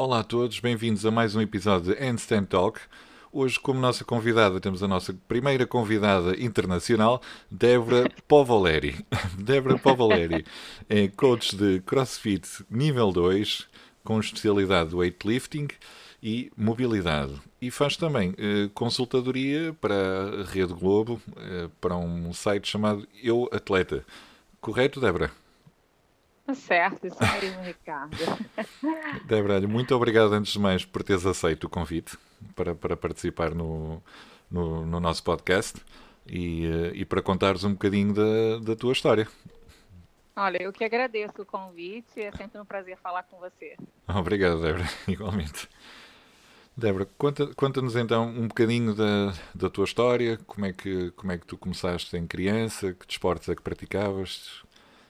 Olá a todos, bem-vindos a mais um episódio de Handstand Talk. Hoje, como nossa convidada, temos a nossa primeira convidada internacional, Débora Povoleri. Débora Povoleri é coach de CrossFit nível 2, com especialidade de weightlifting e mobilidade. E faz também eh, consultadoria para a Rede Globo, eh, para um site chamado Eu Atleta. Correto, Débora? Certo, isso mesmo, Ricardo. Débora, muito obrigado antes de mais por teres aceito o convite para, para participar no, no, no nosso podcast e, eh, e para contares um bocadinho da, da tua história. Olha, eu que agradeço o convite, é sempre um prazer falar com você. Obrigado, Débora, igualmente. Débora, conta-nos conta então um bocadinho da, da tua história, como é, que, como é que tu começaste em criança, que desportos é que praticavas,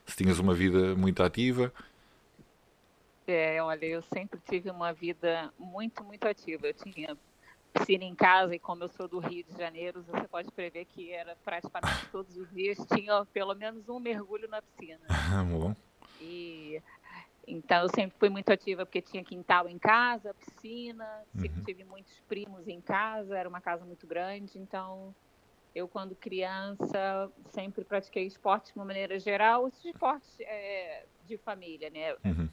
se tinhas uma vida muito ativa. É, olha, eu sempre tive uma vida muito, muito ativa. Eu tinha piscina em casa e como eu sou do Rio de Janeiro, você pode prever que era praticamente todos os dias tinha pelo menos um mergulho na piscina. Bom. E então eu sempre fui muito ativa porque tinha quintal em casa, piscina, sempre Uhum. tive muitos primos em casa, era uma casa muito grande, então eu quando criança sempre pratiquei esporte de uma maneira geral, os esportes é, de família, né? Uhum.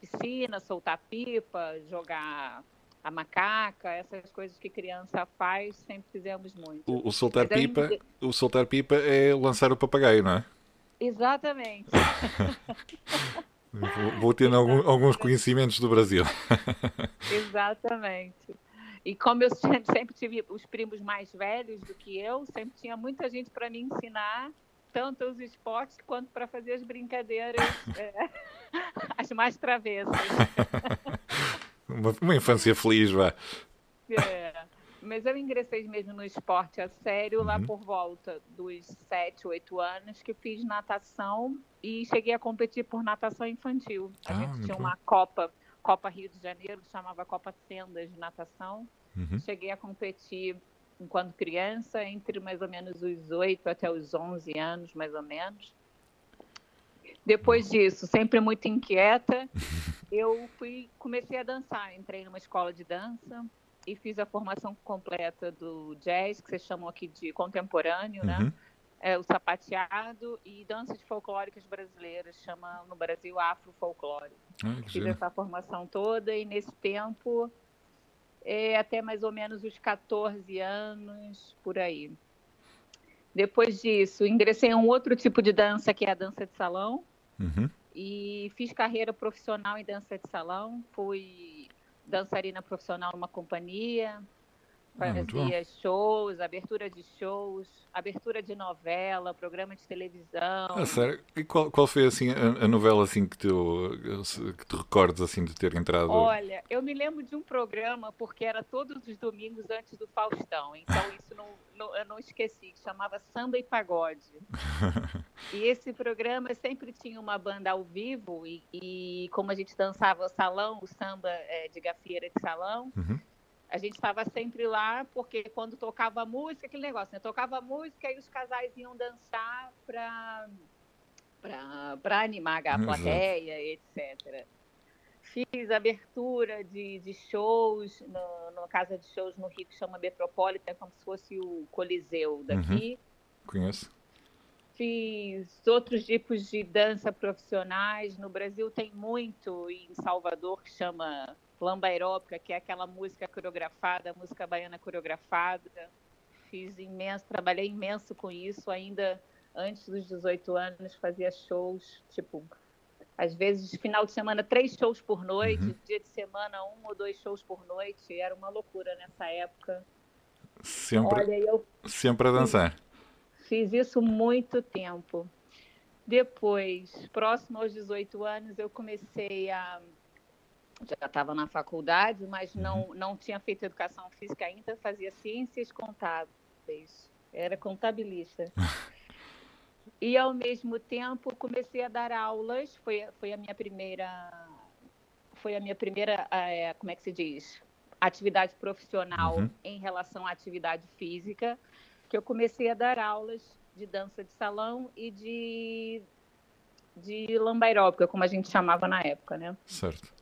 Piscina, soltar pipa, jogar a macaca, essas coisas que criança faz, sempre fizemos muito. O, o soltar Mas pipa, o soltar pipa é lançar o papagaio, não é? Exatamente. Vou, vou tendo algum- alguns conhecimentos do Brasil. Exatamente. E como eu sempre tive os primos mais velhos do que eu, sempre tinha muita gente para me ensinar tanto os esportes quanto para fazer as brincadeiras, é, as mais travessas. Uma, uma infância feliz, vá. É. Mas eu ingressei mesmo no esporte a sério lá Uhum. por volta dos 7, 8 anos, que fiz natação e cheguei a competir por natação infantil. A Ah, gente tinha bom. uma Copa, Copa Rio de Janeiro, que chamava Copa Sendas de Natação. Uhum. Cheguei a competir enquanto criança, entre mais ou menos os 8 até os 11 anos, mais ou menos. Depois disso, sempre muito inquieta, eu fui comecei a dançar. Entrei numa escola de dança e fiz a formação completa do jazz, que vocês chamam aqui de contemporâneo, né? Uhum. É, o sapateado e danças folclóricas brasileiras, chama no Brasil afro-folclore. Ah, Fiz essa formação toda e nesse tempo, é, até mais ou menos os 14 anos, por aí. Depois disso, ingressei em um outro tipo de dança, que é a dança de salão, Uhum. e fiz carreira profissional em dança de salão. Fui dançarina profissional numa companhia, Ah, fazia shows, abertura de shows, abertura de novela, programa de televisão. Ah, sério? E qual, qual foi assim a, a novela assim que tu, que tu recordes assim de ter entrado? Olha, eu me lembro de um programa, porque era todos os domingos antes do Faustão, então isso não, não- eu não esqueci, que chamava Samba e Pagode. E esse programa sempre tinha uma banda ao vivo, e, e como a gente dançava salão, o samba é, de gafieira de salão, Uhum. A gente estava sempre lá, porque quando tocava música, aquele negócio, né? Tocava música e os casais iam dançar para para animar a plateia, etc. Fiz abertura de, de shows no, numa casa de shows no Rio que chama Metropolitan, como se fosse o Coliseu daqui. Conheço? Fiz outros tipos de dança profissionais. No Brasil tem muito, em Salvador, que chama lamba aeróbica, que é aquela música coreografada, música baiana coreografada. Fiz imenso, trabalhei imenso com isso, ainda antes dos 18 anos, fazia shows, tipo, às vezes, final de semana, três shows por noite, Uhum. dia de semana, um ou dois shows por noite. Era uma loucura nessa época. Sempre, Olha, eu sempre a dançar. Fiz isso muito tempo. Depois, próximo aos 18 anos, eu comecei a. Já estava na faculdade, mas não, não tinha feito educação física ainda, fazia ciências contábeis, era contabilista. E, ao mesmo tempo, comecei a dar aulas, foi, foi a minha primeira. Foi a minha primeira, eh, como é que se diz? Atividade profissional Uhum. em relação à atividade física que eu comecei a dar aulas de dança de salão e de, de lamba aeróbica, como a gente chamava na época, né? Certo.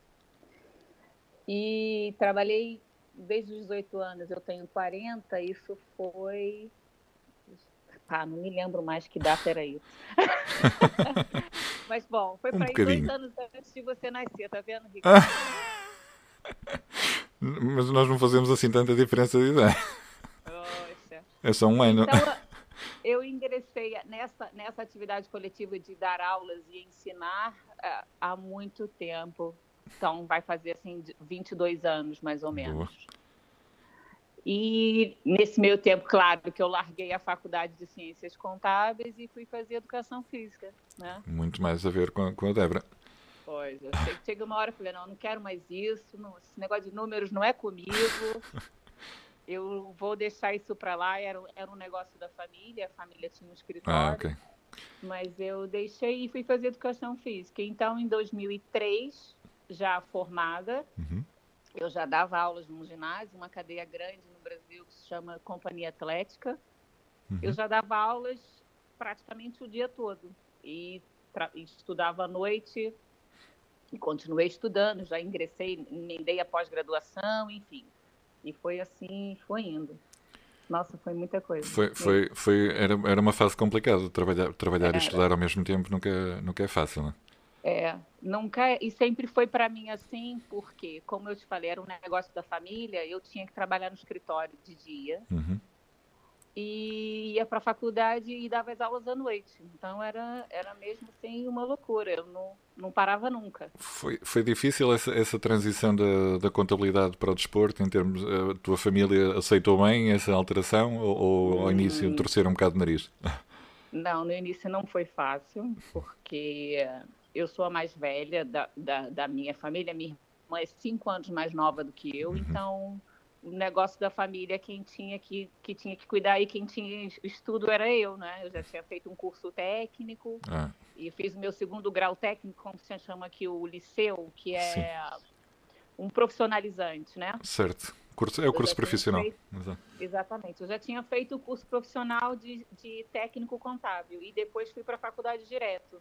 E trabalhei desde os 18 anos, eu tenho 40, isso foi. Ah, não me lembro mais que data era isso. Mas bom, foi um para dois anos antes de você nascer, tá vendo, Ricardo? Mas nós não fazemos assim tanta diferença de idade. É só um ano. Então, eu ingressei nessa, nessa atividade coletiva de dar aulas e ensinar uh, há muito tempo. Então, vai fazer assim 22 anos, mais ou menos. Boa. E nesse meio tempo, claro, que eu larguei a faculdade de ciências contábeis e fui fazer educação física. Né? Muito mais a ver com, com a Débora. Pois, eu chega uma hora e falei, não, não quero mais isso, não, esse negócio de números não é comigo. eu vou deixar isso para lá. Era, era um negócio da família, a família tinha um escritório. Ah, okay. Mas eu deixei e fui fazer educação física. Então, em 2003, já formada, uhum. eu já dava aulas num ginásio, uma cadeia grande no Brasil que se chama Companhia Atlética. Uhum. Eu já dava aulas praticamente o dia todo. E estudava à noite e continuei estudando, já ingressei, emendei a pós-graduação, enfim. E foi assim, foi indo. Nossa, foi muita coisa. Foi, foi, foi, era, era uma fase complicada. Trabalhar, trabalhar e estudar ao mesmo tempo nunca, nunca é fácil, não é? Nunca, e sempre foi para mim assim, porque, como eu te falei, era um negócio da família, eu tinha que trabalhar no escritório de dia. Uhum e ia para a faculdade e dava as aulas à noite. Então era, era mesmo assim uma loucura, eu não, não parava nunca. Foi, foi difícil essa, essa transição da, da contabilidade para o desporto, em termos, a tua família aceitou bem essa alteração ou, ou ao início hum. torceram um bocado o nariz? Não, no início não foi fácil, porque eu sou a mais velha da, da, da minha família, minha irmã é cinco anos mais nova do que eu, uhum. então o negócio da família, quem tinha que, que tinha que cuidar e quem tinha estudo era eu, né? Eu já tinha feito um curso técnico ah. e fiz o meu segundo grau técnico, como se chama aqui, o liceu, que é Sim. um profissionalizante, né? Certo. Curso, é o curso profissional. Feito, exatamente. Eu já tinha feito o curso profissional de, de técnico contábil e depois fui para a faculdade direto.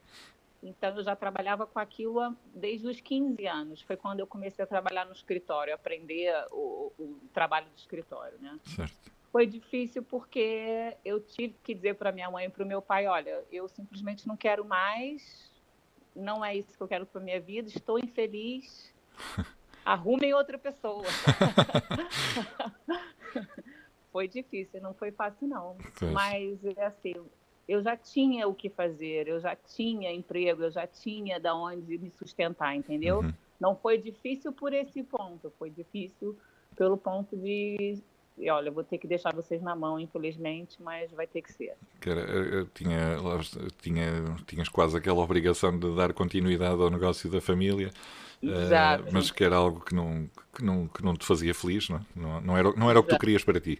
Então, eu já trabalhava com aquilo desde os 15 anos. Foi quando eu comecei a trabalhar no escritório, aprender o, o trabalho do escritório, né? Certo. Foi difícil porque eu tive que dizer para minha mãe e para o meu pai, olha, eu simplesmente não quero mais, não é isso que eu quero para minha vida, estou infeliz, arrumem outra pessoa. foi difícil, não foi fácil não. Mas é assim, eu já tinha o que fazer, eu já tinha emprego, eu já tinha da onde me sustentar, entendeu? Uhum. Não foi difícil por esse ponto, foi difícil pelo ponto de e olha, vou ter que deixar vocês na mão, infelizmente, mas vai ter que ser. Cara, eu tinha, tinha, tinhas quase aquela obrigação de dar continuidade ao negócio da família, uh, mas que era algo que não, que não, que não te fazia feliz, não, é? não, não, era, não era o que tu querias para ti.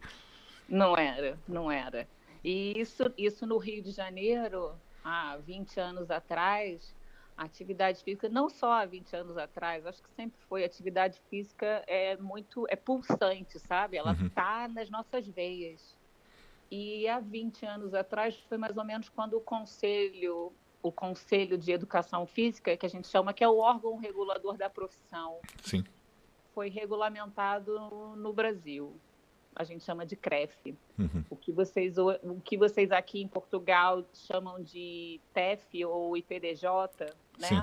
Não era, não era. E isso, isso no Rio de Janeiro, há 20 anos atrás, a atividade física, não só há 20 anos atrás, acho que sempre foi, atividade física é muito, é pulsante, sabe? Ela está uhum. nas nossas veias. E há 20 anos atrás foi mais ou menos quando o conselho, o Conselho de Educação Física, que a gente chama que é o órgão regulador da profissão, Sim. foi regulamentado no Brasil a gente chama de CREF. Uhum. O, que vocês, o que vocês aqui em Portugal chamam de TEF ou IPDJ, né? Sim.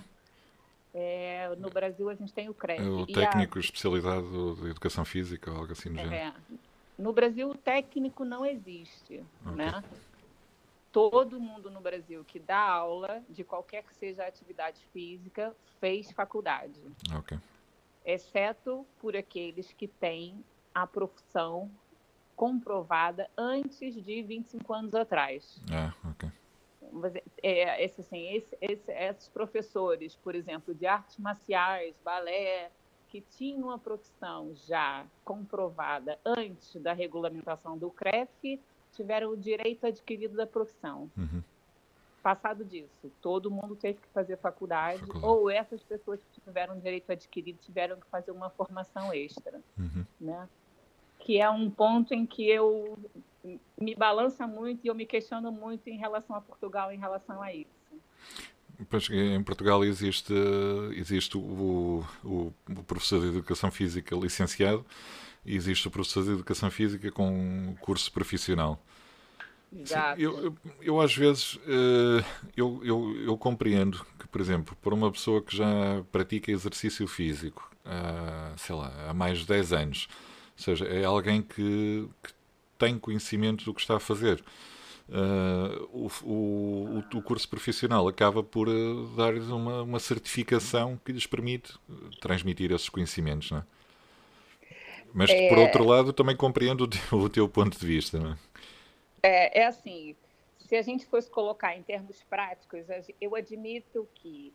É, no Brasil a gente tem o CREF. O técnico a... especializado de educação física ou algo assim do é, No Brasil o técnico não existe, okay. né? Todo mundo no Brasil que dá aula, de qualquer que seja a atividade física, fez faculdade. Okay. Exceto por aqueles que têm a profissão comprovada antes de 25 anos atrás. Ah, ok. É, esse, assim, esse, esse, esses professores, por exemplo, de artes marciais, balé, que tinham uma profissão já comprovada antes da regulamentação do CREF, tiveram o direito adquirido da profissão. Uhum. Passado disso, todo mundo teve que fazer faculdade, faculdade, ou essas pessoas que tiveram direito adquirido tiveram que fazer uma formação extra, uhum. né? Que é um ponto em que eu me balança muito e eu me questiono muito em relação a Portugal em relação a isso. Pois, em Portugal existe, existe o, o, o, professor de Educação Física licenciado e existe o professor de Educação Física com curso profissional. Exato. eu, eu, eu, às vezes uh, eu, eu, eu, compreendo que, por exemplo, por uma pessoa que já pratica exercício físico há, sei lá, há mais de 10 anos, ou seja, é alguém que, que tem conhecimento do que está a fazer. Uh, o, o, o, curso profissional acaba por uh, dar-lhes uma, uma certificação que lhes permite transmitir esses conhecimentos, não é? Mas, é... por outro lado, também compreendo o teu, o teu ponto de vista, não é? É, é assim, se a gente fosse colocar em termos práticos, eu admito que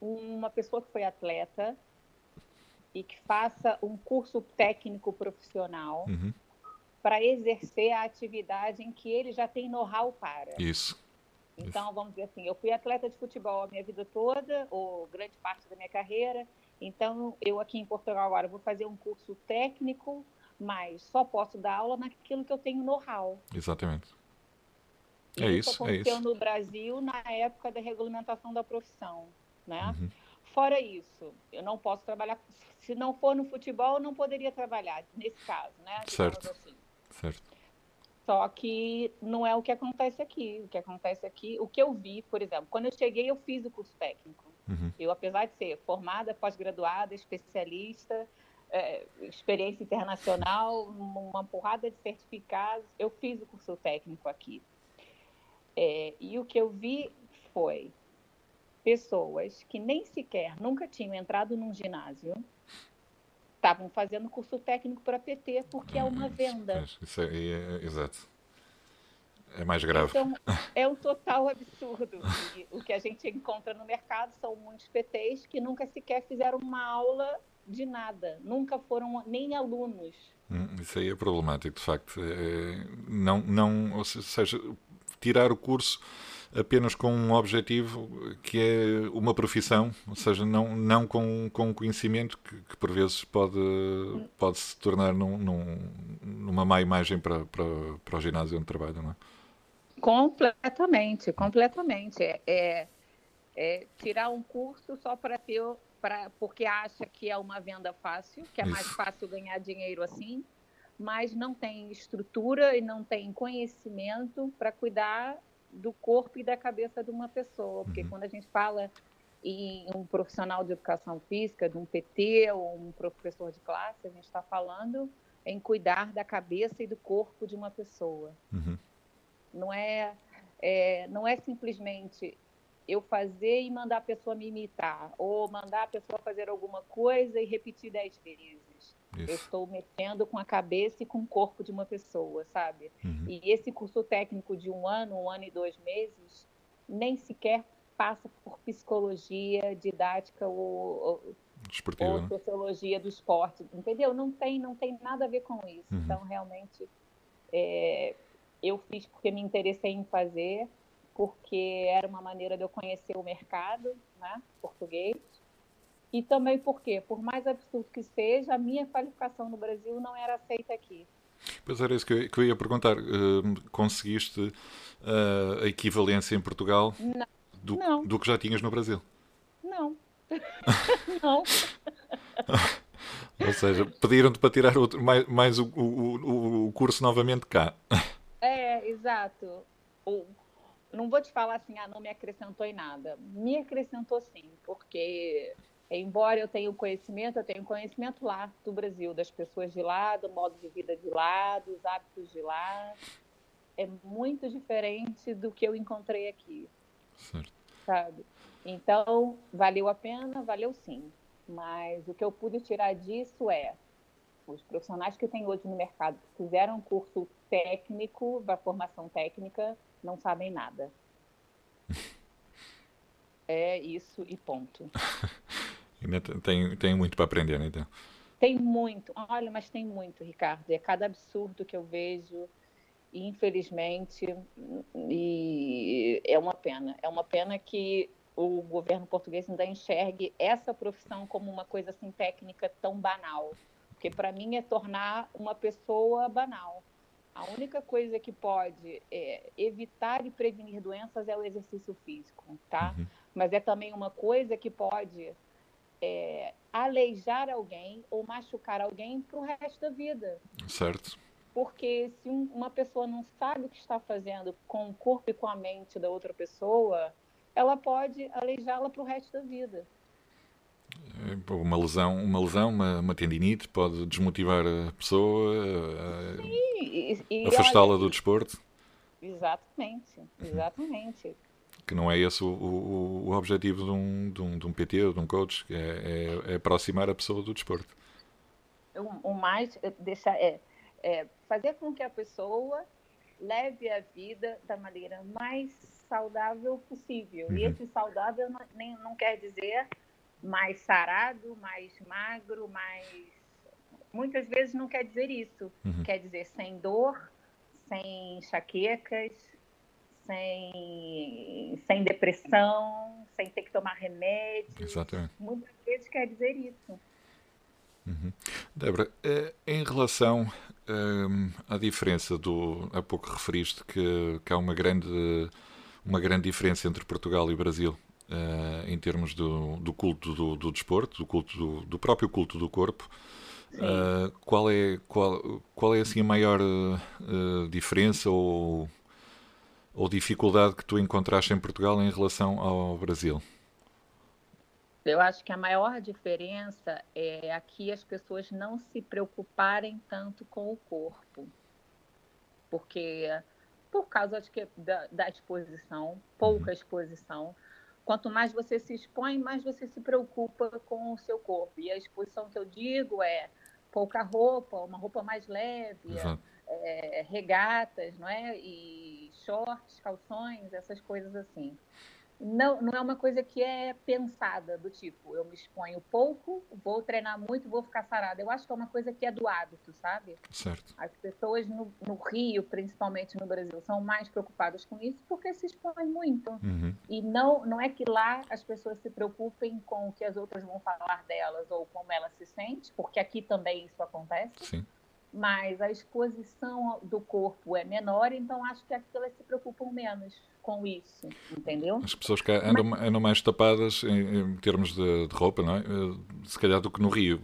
uma pessoa que foi atleta e que faça um curso técnico profissional uhum. para exercer a atividade em que ele já tem know-how para. Isso. Então, Isso. vamos dizer assim, eu fui atleta de futebol a minha vida toda, ou grande parte da minha carreira. Então, eu aqui em Portugal agora vou fazer um curso técnico mas só posso dar aula naquilo que eu tenho know-how. Exatamente. É isso, isso aconteceu é isso. no Brasil na época da regulamentação da profissão, né? Uhum. Fora isso, eu não posso trabalhar, se não for no futebol, eu não poderia trabalhar, nesse caso, né? Certo, assim. certo. Só que não é o que acontece aqui. O que acontece aqui, o que eu vi, por exemplo, quando eu cheguei, eu fiz o curso técnico. Uhum. Eu, apesar de ser formada, pós-graduada, especialista, é, experiência internacional, uma porrada de certificados. Eu fiz o curso técnico aqui. É, e o que eu vi foi pessoas que nem sequer nunca tinham entrado num ginásio, estavam fazendo curso técnico para PT porque é uma venda. Isso é, é, exato. É mais grave. Então, é um total absurdo. E o que a gente encontra no mercado são muitos PTs que nunca sequer fizeram uma aula de nada, nunca foram nem alunos. Hum, isso aí é problemático, de facto. É, não, não, ou seja, tirar o curso apenas com um objetivo que é uma profissão, ou seja, não, não com, com conhecimento que, que por vezes pode, pode se tornar num, num, numa má imagem para, para, para o ginásio onde trabalha, não é? Completamente, completamente. É, é, é tirar um curso só para ter pra, porque acha que é uma venda fácil, que é mais fácil ganhar dinheiro assim, mas não tem estrutura e não tem conhecimento para cuidar do corpo e da cabeça de uma pessoa. Porque uhum. quando a gente fala em um profissional de educação física, de um PT ou um professor de classe, a gente está falando em cuidar da cabeça e do corpo de uma pessoa. Uhum. Não é, é, não é simplesmente eu fazer e mandar a pessoa me imitar, ou mandar a pessoa fazer alguma coisa e repetir dez vezes. Isso. Eu estou mexendo com a cabeça e com o corpo de uma pessoa, sabe? Uhum. E esse curso técnico de um ano, um ano e dois meses, nem sequer passa por psicologia, didática ou, ou né? sociologia do esporte, entendeu? Não tem, não tem nada a ver com isso. Uhum. Então, realmente, é, eu fiz porque me interessei em fazer porque era uma maneira de eu conhecer o mercado né, português. E também porque, por mais absurdo que seja, a minha qualificação no Brasil não era aceita aqui. Pois era isso que eu, que eu ia perguntar. Uh, conseguiste uh, a equivalência em Portugal não. Do, não. do que já tinhas no Brasil? Não. não. Ou seja, pediram-te para tirar outro, mais, mais o, o, o, curso novamente cá. É, exato. O não vou te falar assim, ah, não me acrescentou em nada. Me acrescentou sim, porque embora eu tenha o conhecimento, eu tenho conhecimento lá do Brasil, das pessoas de lá, do modo de vida de lá, dos hábitos de lá. É muito diferente do que eu encontrei aqui. Certo. Sabe? Então, valeu a pena? Valeu sim. Mas o que eu pude tirar disso é os profissionais que tem hoje no mercado que fizeram curso técnico, da formação técnica, não sabem nada. É isso e ponto. Ainda tem, tem muito para aprender, né? Então. Tem muito. Olha, mas tem muito, Ricardo. É cada absurdo que eu vejo, infelizmente, e é uma pena. É uma pena que o governo português ainda enxergue essa profissão como uma coisa assim técnica tão banal. Porque para mim é tornar uma pessoa banal. A única coisa que pode é, evitar e prevenir doenças é o exercício físico, tá? Uhum. mas é também uma coisa que pode é, aleijar alguém ou machucar alguém para o resto da vida. Certo. Porque se um, uma pessoa não sabe o que está fazendo com o corpo e com a mente da outra pessoa, ela pode aleijá-la para o resto da vida. É, uma lesão, uma, lesão uma, uma tendinite pode desmotivar a pessoa, afastá-la do desporto. Exatamente, exatamente. Que não é esse o, o, o objetivo de um, de, um, de um PT ou de um coach, é, é, é aproximar a pessoa do desporto. O, o mais é, deixar é, é fazer com que a pessoa leve a vida da maneira mais saudável possível. Uhum. E esse saudável não, nem, não quer dizer mais sarado, mais magro, mais. Muitas vezes não quer dizer isso. Uhum. Quer dizer sem dor, sem enxaquecas, sem, sem depressão, sem ter que tomar remédio. Exatamente. Muitas vezes quer dizer isso. Uhum. Débora, eh, em relação um, à diferença do. Há pouco referiste que, que há uma grande, uma grande diferença entre Portugal e Brasil uh, em termos do, do culto do, do, desporto, do, culto do, do próprio culto do corpo. Uh, qual é qual, qual é assim a maior uh, diferença ou, ou dificuldade que tu encontraste em Portugal em relação ao Brasil? Eu acho que a maior diferença é aqui as pessoas não se preocuparem tanto com o corpo. Porque, por causa acho que, da, da exposição, pouca uhum. exposição, quanto mais você se expõe, mais você se preocupa com o seu corpo. E a exposição que eu digo é pouca roupa, uma roupa mais leve, é, regatas, não é? E shorts, calções, essas coisas assim não, não é uma coisa que é pensada, do tipo, eu me exponho pouco, vou treinar muito, vou ficar sarada. Eu acho que é uma coisa que é do hábito, sabe? Certo. As pessoas no, no Rio, principalmente no Brasil, são mais preocupadas com isso porque se expõem muito. Uhum. E não, não é que lá as pessoas se preocupem com o que as outras vão falar delas ou como ela se sente, porque aqui também isso acontece. Sim mas a exposição do corpo é menor, então acho que elas se preocupam menos com isso, entendeu? As pessoas que andam, Mas... andam mais tapadas em, em termos de, de, roupa, não é? Eh, se calhar do que no Rio.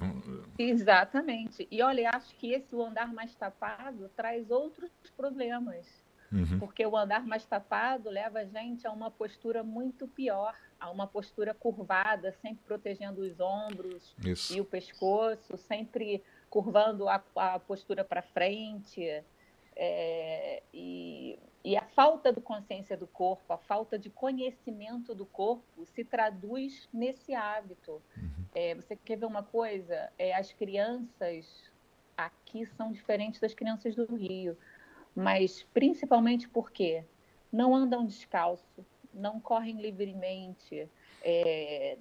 Exatamente. E olha, acho que esse andar mais tapado traz outros problemas. Uhum. Porque o andar mais tapado leva a gente a uma postura muito pior, a uma postura curvada, sempre protegendo os ombros Isso. e o pescoço, sempre curvando a, a postura para frente. É, e, e a falta de consciência do corpo, a falta de conhecimento do corpo se traduz nesse hábito. Uhum. É, você quer ver uma coisa? É, as crianças aqui são diferentes das crianças do Rio, mas principalmente porque não andam descalço, não correm livremente, é,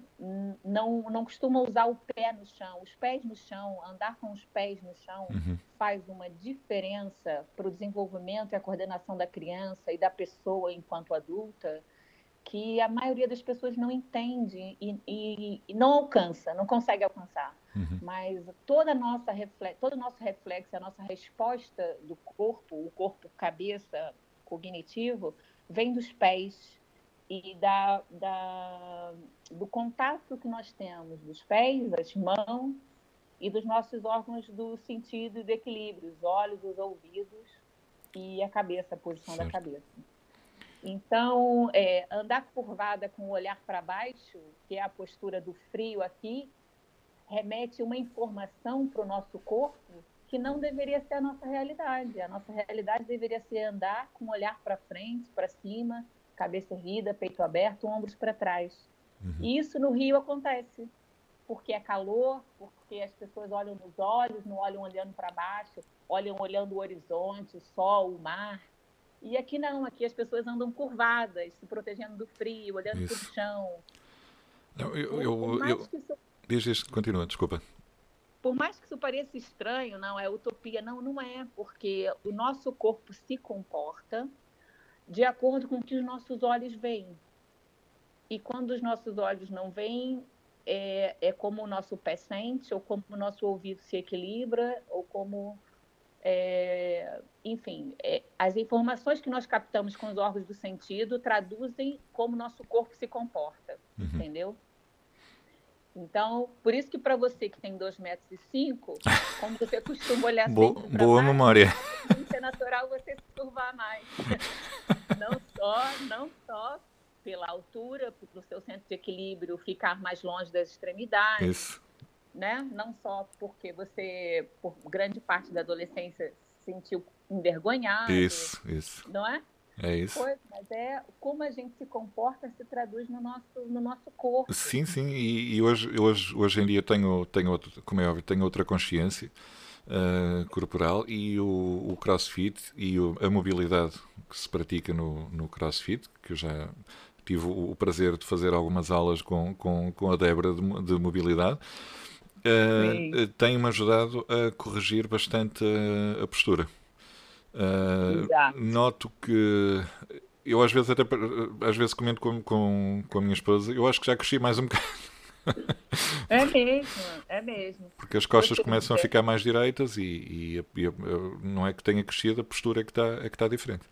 não, não costuma usar o pé no chão, os pés no chão, andar com os pés no chão uhum. faz uma diferença para o desenvolvimento e a coordenação da criança e da pessoa enquanto adulta que a maioria das pessoas não entende e, e, e não alcança, não consegue alcançar. Uhum. Mas toda nossa todo o nosso reflexo, a nossa resposta do corpo, o corpo cabeça cognitivo, vem dos pés e da, da, do contato que nós temos dos pés, das mãos e dos nossos órgãos do sentido e do equilíbrio, os olhos, os ouvidos e a cabeça, a posição certo. da cabeça. Então, é, andar curvada com o olhar para baixo, que é a postura do frio aqui, remete uma informação para o nosso corpo que não deveria ser a nossa realidade. A nossa realidade deveria ser andar com o olhar para frente, para cima, cabeça erguida, peito aberto, ombros para trás. Uhum. E isso no Rio acontece, porque é calor, porque as pessoas olham nos olhos, não olham olhando para baixo, olham olhando o horizonte, o sol, o mar. E aqui não, aqui as pessoas andam curvadas, se protegendo do frio, olhando para o chão. Não, eu, eu, eu, isso... Diz isso, continua, desculpa. Por mais que isso pareça estranho, não é utopia, não, não é, porque o nosso corpo se comporta de acordo com o que os nossos olhos veem. E quando os nossos olhos não veem, é, é como o nosso pé sente, ou como o nosso ouvido se equilibra, ou como é, enfim, é, as informações que nós captamos com os órgãos do sentido traduzem como nosso corpo se comporta, uhum. entendeu? Então, por isso que para você que tem 2 metros e 5, como você costuma olhar Bo sempre Boa baixo, memória. É natural você se curvar mais. não só, não só pela altura, pelo seu centro de equilíbrio ficar mais longe das extremidades. Isso. Né? Não só porque você, por grande parte da adolescência, se sentiu envergonhado. Isso, isso. Não é? É isso. Mas é como a gente se comporta se traduz no nosso, no nosso corpo. Sim, sim. E, e hoje, hoje, hoje em dia tenho, tenho outro, como é óbvio, tenho outra consciência uh, corporal e o, o crossfit e o, a mobilidade que se pratica no, no crossfit, que eu já tive o, o prazer de fazer algumas aulas com, com, com a Débora de, de mobilidade. Uh, tem-me ajudado a corrigir bastante a, a postura. Uh, noto que eu às vezes até às vezes comento com, com, com a minha esposa, eu acho que já cresci mais um bocado. É mesmo, é mesmo. Porque as costas começam a ficar mais direitas e, e, e, não é que tenha crescido, a postura é que está, é que está diferente.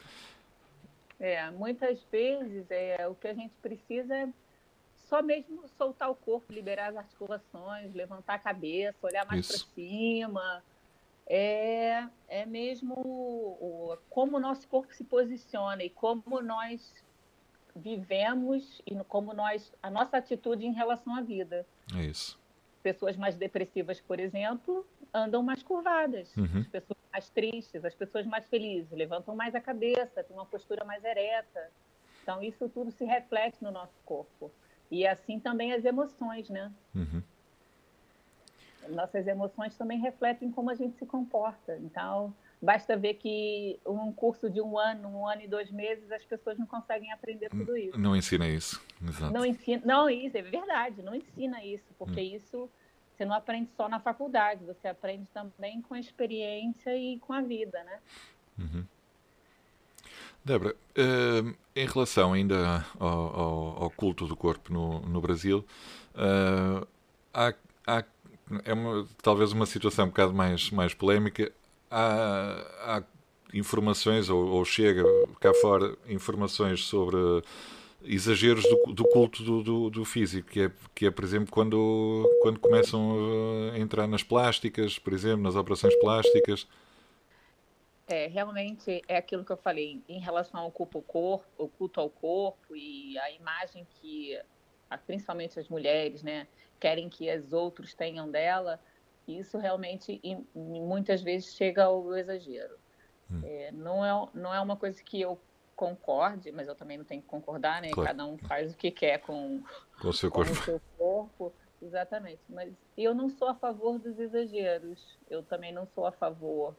É, muitas vezes é, o que a gente precisa é só mesmo soltar o corpo, liberar as articulações, levantar a cabeça, olhar mais para cima é, é mesmo o, como o nosso corpo se posiciona e como nós vivemos e como nós a nossa atitude em relação à vida. É isso. Pessoas mais depressivas, por exemplo, andam mais curvadas. Uhum. As pessoas mais tristes, as pessoas mais felizes levantam mais a cabeça, têm uma postura mais ereta. Então isso tudo se reflete no nosso corpo. E assim também as emoções, né? Uhum nossas emoções também refletem como a gente se comporta. Então, basta ver que um curso de um ano, um ano e dois meses, as pessoas não conseguem aprender tudo isso. Não ensina isso, exato. Não ensina, não isso é verdade, não ensina isso, porque hum. isso você não aprende só na faculdade, você aprende também com a experiência e com a vida, né? Uhum. Débora, uh, em relação ainda ao, ao, ao, culto do corpo no, no Brasil, uh, há, há é uma, talvez uma situação um bocado mais, mais polémica. Há, há informações, ou, ou, chega cá fora informações sobre exageros do, do culto do, do, do, físico, que é, que é, por exemplo, quando, quando começam a entrar nas plásticas, por exemplo, nas operações plásticas. É, realmente é aquilo que eu falei em relação ao culto ao corpo, o culto ao corpo e a imagem que, principalmente as mulheres, né, querem que os outros tenham dela, isso realmente muitas vezes chega ao exagero. Hum. É, não, é, não é uma coisa que eu concorde, mas eu também não tenho que concordar, né? Claro. Cada um faz o que quer com, com, o, seu com o seu corpo. Exatamente. Mas eu não sou a favor dos exageros. Eu também não sou a favor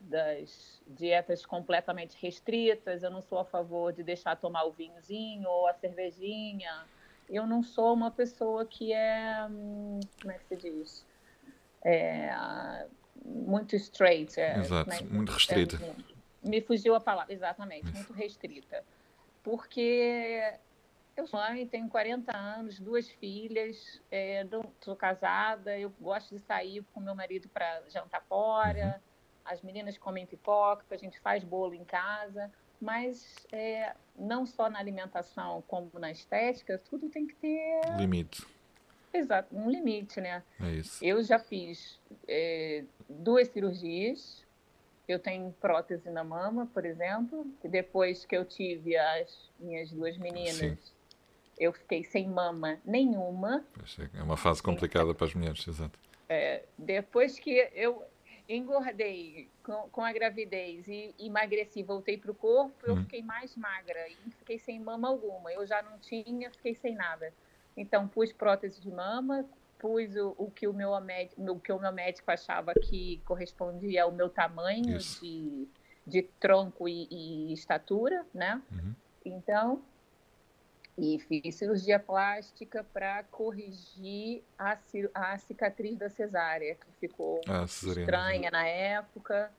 das dietas completamente restritas. Eu não sou a favor de deixar tomar o vinhozinho ou a cervejinha eu não sou uma pessoa que é, hum, como é que se diz? É, muito straight. É, Exato, é, muito restrita. É, me fugiu a palavra, exatamente, Isso. muito restrita. Porque eu sou mãe, tenho 40 anos, duas filhas, é, casada, eu gosto de sair com meu marido para jantar fora, uhum. as meninas comem pipoca, a gente faz bolo em casa, mas é, não só na alimentação como na estética, tudo tem que ter limite. Exato, um limite, né? É isso. Eu já fiz é, duas cirurgias. Eu tenho prótese na mama, por exemplo. E depois que eu tive as minhas duas meninas, Sim. eu fiquei sem mama nenhuma. É uma fase complicada para as mulheres, exato. É, depois que eu engordei com, com a gravidez e emagreci, voltei para o corpo, eu uhum. fiquei mais magra e fiquei sem mama alguma. Eu já não tinha, fiquei sem nada. Então, pus prótese de mama, pus o, o que o meu, médico, o que o meu médico achava que correspondia ao meu tamanho de, de tronco e, e estatura, né? Uhum. Então, e fiz cirurgia plástica para corrigir a, a, cicatriz da cesárea, que ficou ah, estranha na época,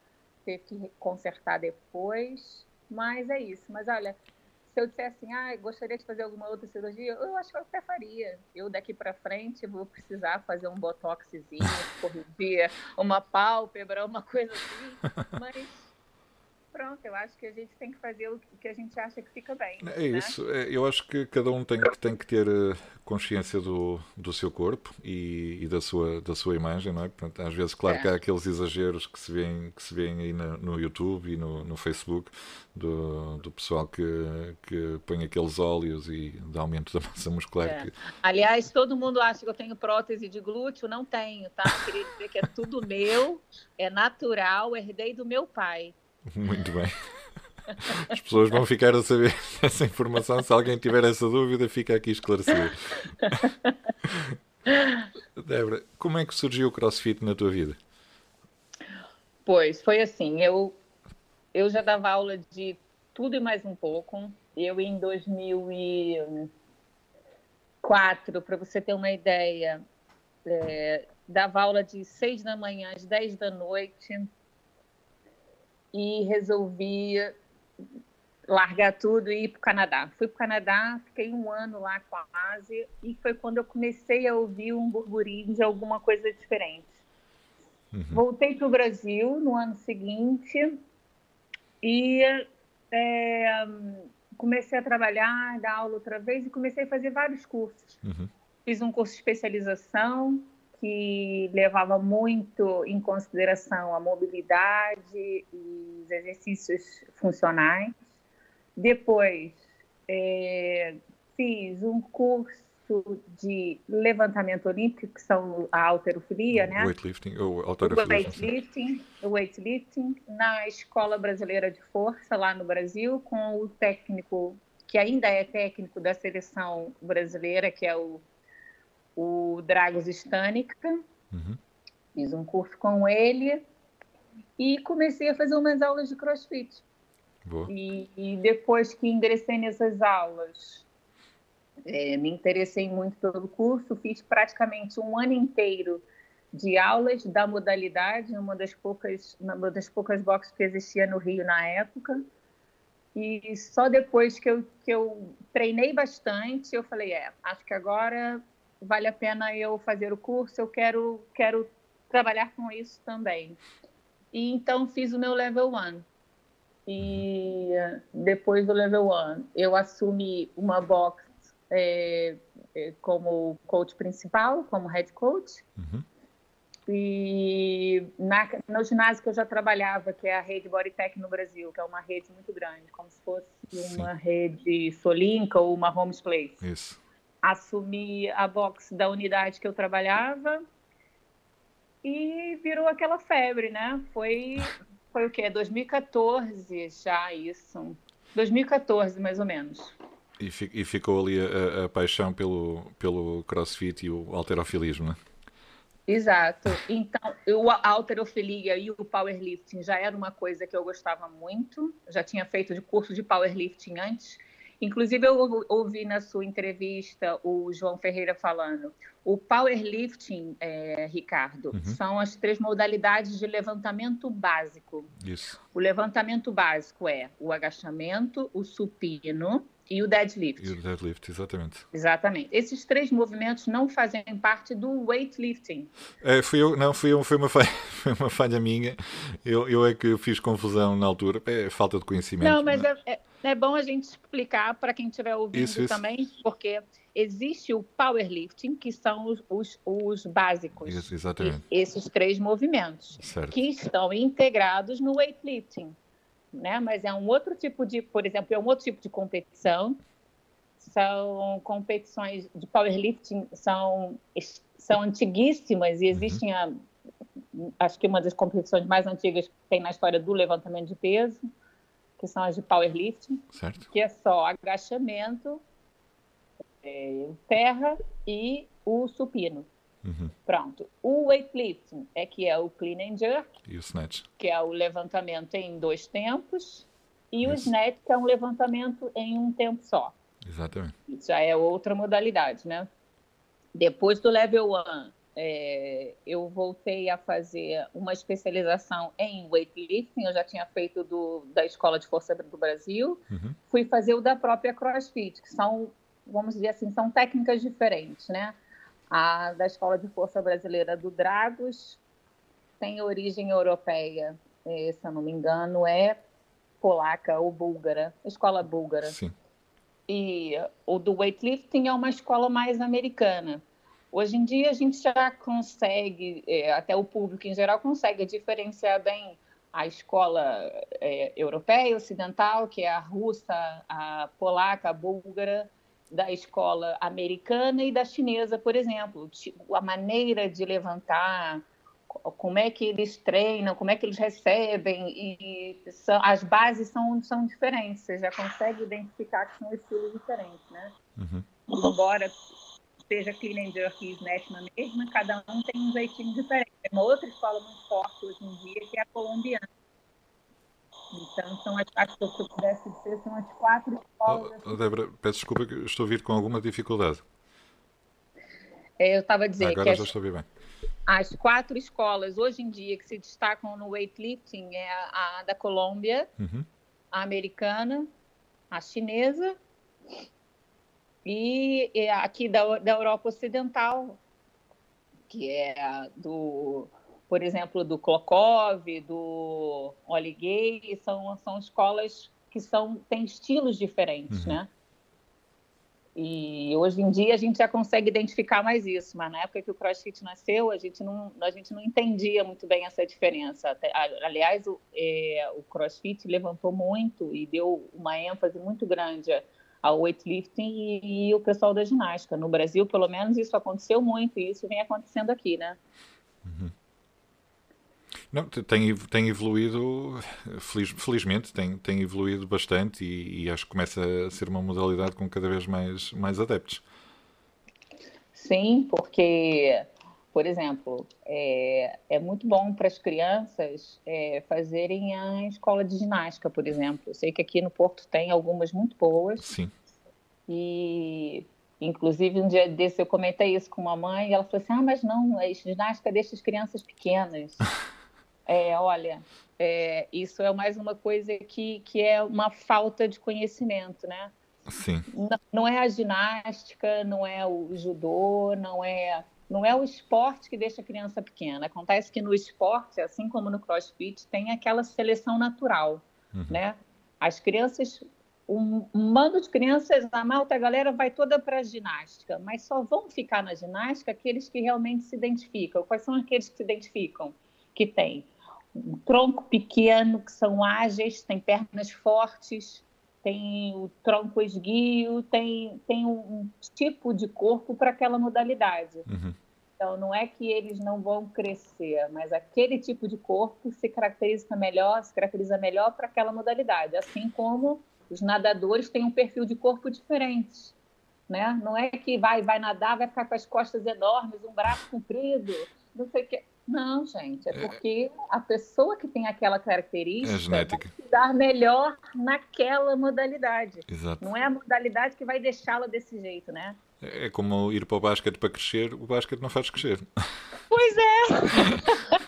teve que consertar depois. Mas é isso. Mas olha, se eu dissesse assim, ah, gostaria de fazer alguma outra cirurgia, eu acho que eu até faria. Eu daqui para frente vou precisar fazer um botoxzinho, corrigir uma pálpebra, uma coisa assim, mas pronto, eu acho que a gente tem que fazer o que a gente acha que fica bem. É né? isso, é, eu acho que cada um tem, tem que ter eh, consciência do, do seu corpo e, e, da, sua, da sua imagem, não é? Portanto, às vezes, claro é. que há aqueles exageros que se veem, que se veem aí no, no YouTube e no, no Facebook do, do pessoal que, que põe aqueles óleos e dá aumento da massa muscular. É. Que... Aliás, todo mundo acha que eu tenho prótese de glúteo, não tenho, tá? Queria dizer que é tudo meu, é natural, herdei do meu pai. Muito bem. As pessoas vão ficar a saber essa informação. Se alguém tiver essa dúvida, fica aqui esclarecido. Débora, como é que surgiu o CrossFit na tua vida? Pois, foi assim, eu, eu já dava aula de tudo e mais um pouco. Eu, em 2004, para você ter uma ideia, é, dava aula de 6 da manhã às 10 da noite e resolvi largar tudo e ir para o Canadá. Fui para o Canadá, fiquei um ano lá quase, e foi quando eu comecei a ouvir um burburinho de alguma coisa diferente. Uhum. Voltei para o Brasil no ano seguinte e é, comecei a trabalhar, dar aula outra vez e comecei a fazer vários cursos. Uhum. Fiz um curso de especialização, que levava muito em consideração a mobilidade e os exercícios funcionais. Depois, é, fiz um curso de levantamento olímpico, que são a alterofilia, né? Weightlifting, ou alterofilia. Weightlifting, weightlifting, na Escola Brasileira de Força, lá no Brasil, com o técnico, que ainda é técnico da seleção brasileira, que é o o Dragos Stanica, uhum. fiz um curso com ele e comecei a fazer umas aulas de crossfit. E, e, depois que ingressei nessas aulas, é, me interessei muito pelo curso, fiz praticamente um ano inteiro de aulas da modalidade, uma das poucas, uma das poucas boxes que existia no Rio na época. E só depois que eu, que eu treinei bastante, eu falei, é, acho que agora vale a pena eu fazer o curso, eu quero, quero trabalhar com isso também. E então fiz o meu level 1. E depois do level 1, eu assumi uma box é, é, como coach principal, como head coach. Uhum. E na, no ginásio que eu já trabalhava, que é a rede Bodytech no Brasil, que é uma rede muito grande, como se fosse Sim. uma rede Solinka ou uma Homes Place. Isso assumi a box da unidade que eu trabalhava e virou aquela febre, né? Foi, foi o quê? 2014 já isso. 2014, mais ou menos. E, e ficou ali a, a, paixão pelo, pelo crossfit e o alterofilismo, né? Exato. Então, eu, a alterofilia e o powerlifting já era uma coisa que eu gostava muito. Já tinha feito de curso de powerlifting antes. Inclusive, eu ouvi na sua entrevista o João Ferreira falando. O powerlifting, é, Ricardo, uhum. são as três modalidades de levantamento básico. Isso. O levantamento básico é o agachamento, o supino e o deadlift. E o deadlift, exatamente. Exatamente. Esses três movimentos não fazem parte do weightlifting. É, fui eu, não, fui eu, foi uma falha, foi uma falha minha. Eu, eu é que fiz confusão na altura. É falta de conhecimento. Não, mas é, é, é bom a gente explicar para quem estiver ouvindo isso, isso. também, porque existe o powerlifting, que são os, os, os básicos. Isso, exatamente. Esses três movimentos, certo. que estão integrados no weightlifting né? Mas é um outro tipo de, por exemplo, é um outro tipo de competição. São competições de powerlifting, são, são antiguíssimas e uhum. existem, a, acho que uma das competições mais antigas que tem na história do levantamento de peso, que são as de powerlifting, certo. que é só agachamento, é, terra e o supino. Uhum. Pronto. O weightlifting é que é o clean and jerk. E o snatch. Que é o levantamento em dois tempos. E Isso. o snatch, que é um levantamento em um tempo só. Exatamente. Isso já é outra modalidade, né? Depois do level 1, é, eu voltei a fazer uma especialização em weightlifting, eu já tinha feito do, da Escola de Força do Brasil, uhum. fui fazer o da própria CrossFit, que são, vamos dizer assim, são técnicas diferentes, né? A da Escola de Força Brasileira do Dragos tem origem europeia, é, se eu não me engano, é polaca ou búlgara, escola búlgara. Sim. E o do weightlifting é uma escola mais americana. Hoje em dia a gente já consegue, é, até o público em geral consegue diferenciar bem a escola é, europeia, ocidental, que é a russa, a polaca, a búlgara, da escola americana e da chinesa, por exemplo. A maneira de levantar, como é que eles treinam, como é que eles recebem, e são, as bases são, são diferentes. Você já consegue identificar que são estilos diferentes, né? Uhum. Embora seja clean and jerk e snatch na mesma, cada um tem um jeitinho diferente. Tem uma outra escola muito forte hoje em dia, que é a colombiana. Então, são as, acho que eu pudesse dizer, são as quatro escolas. Oh, Débora, peço desculpa que estou a vir com alguma dificuldade. É, eu estava a dizer Agora que já as, estou bem. as quatro escolas hoje em dia que se destacam no weightlifting é a, a da Colômbia, uhum. a americana, a chinesa e, aqui da, da Europa Ocidental, que é do, por exemplo, do Klokov, do Oligay, são, são escolas que são, têm estilos diferentes, uhum. né? E hoje em dia a gente já consegue identificar mais isso, mas na época que o CrossFit nasceu, a gente não, a gente não entendia muito bem essa diferença. Aliás, o, é, o CrossFit levantou muito e deu uma ênfase muito grande ao weightlifting e, e, o pessoal da ginástica. No Brasil, pelo menos, isso aconteceu muito e isso vem acontecendo aqui, né? Uhum. Não, tem, tem evoluído, feliz, felizmente, tem, tem evoluído bastante e, e, acho que começa a ser uma modalidade com cada vez mais, mais adeptos. Sim, porque, por exemplo, é, é muito bom para as crianças é, fazerem a escola de ginástica, por exemplo. Eu sei que aqui no Porto tem algumas muito boas. Sim. E Inclusive, um dia desse eu comentei isso com uma mãe e ela falou assim: ah, mas não, a ginástica deixa as crianças pequenas. É, olha, é, isso é mais uma coisa que, que é uma falta de conhecimento, né? Sim. Não, não é a ginástica, não é o judô, não é não é o esporte que deixa a criança pequena. Acontece que no esporte, assim como no CrossFit, tem aquela seleção natural, uhum. né? As crianças, um, um bando de crianças, a malta, a galera vai toda para a ginástica, mas só vão ficar na ginástica aqueles que realmente se identificam. Quais são aqueles que se identificam? Que tem um tronco pequeno, que são ágeis, têm pernas fortes, tem o tronco esguio, tem, tem um, tipo de corpo para aquela modalidade. Uhum. Então, não é que eles não vão crescer, mas aquele tipo de corpo se caracteriza melhor, se caracteriza melhor para aquela modalidade, assim como os nadadores têm um perfil de corpo diferente. Né? Não é que vai, vai nadar, vai ficar com as costas enormes, um braço comprido, não sei o que. Não, gente, é, é porque a pessoa que tem aquela característica é genética. vai se dar melhor naquela modalidade. Exato. Não é a modalidade que vai deixá-la desse jeito, né? É, é como ir para o basquete para crescer, o basquete não faz crescer. Pois é!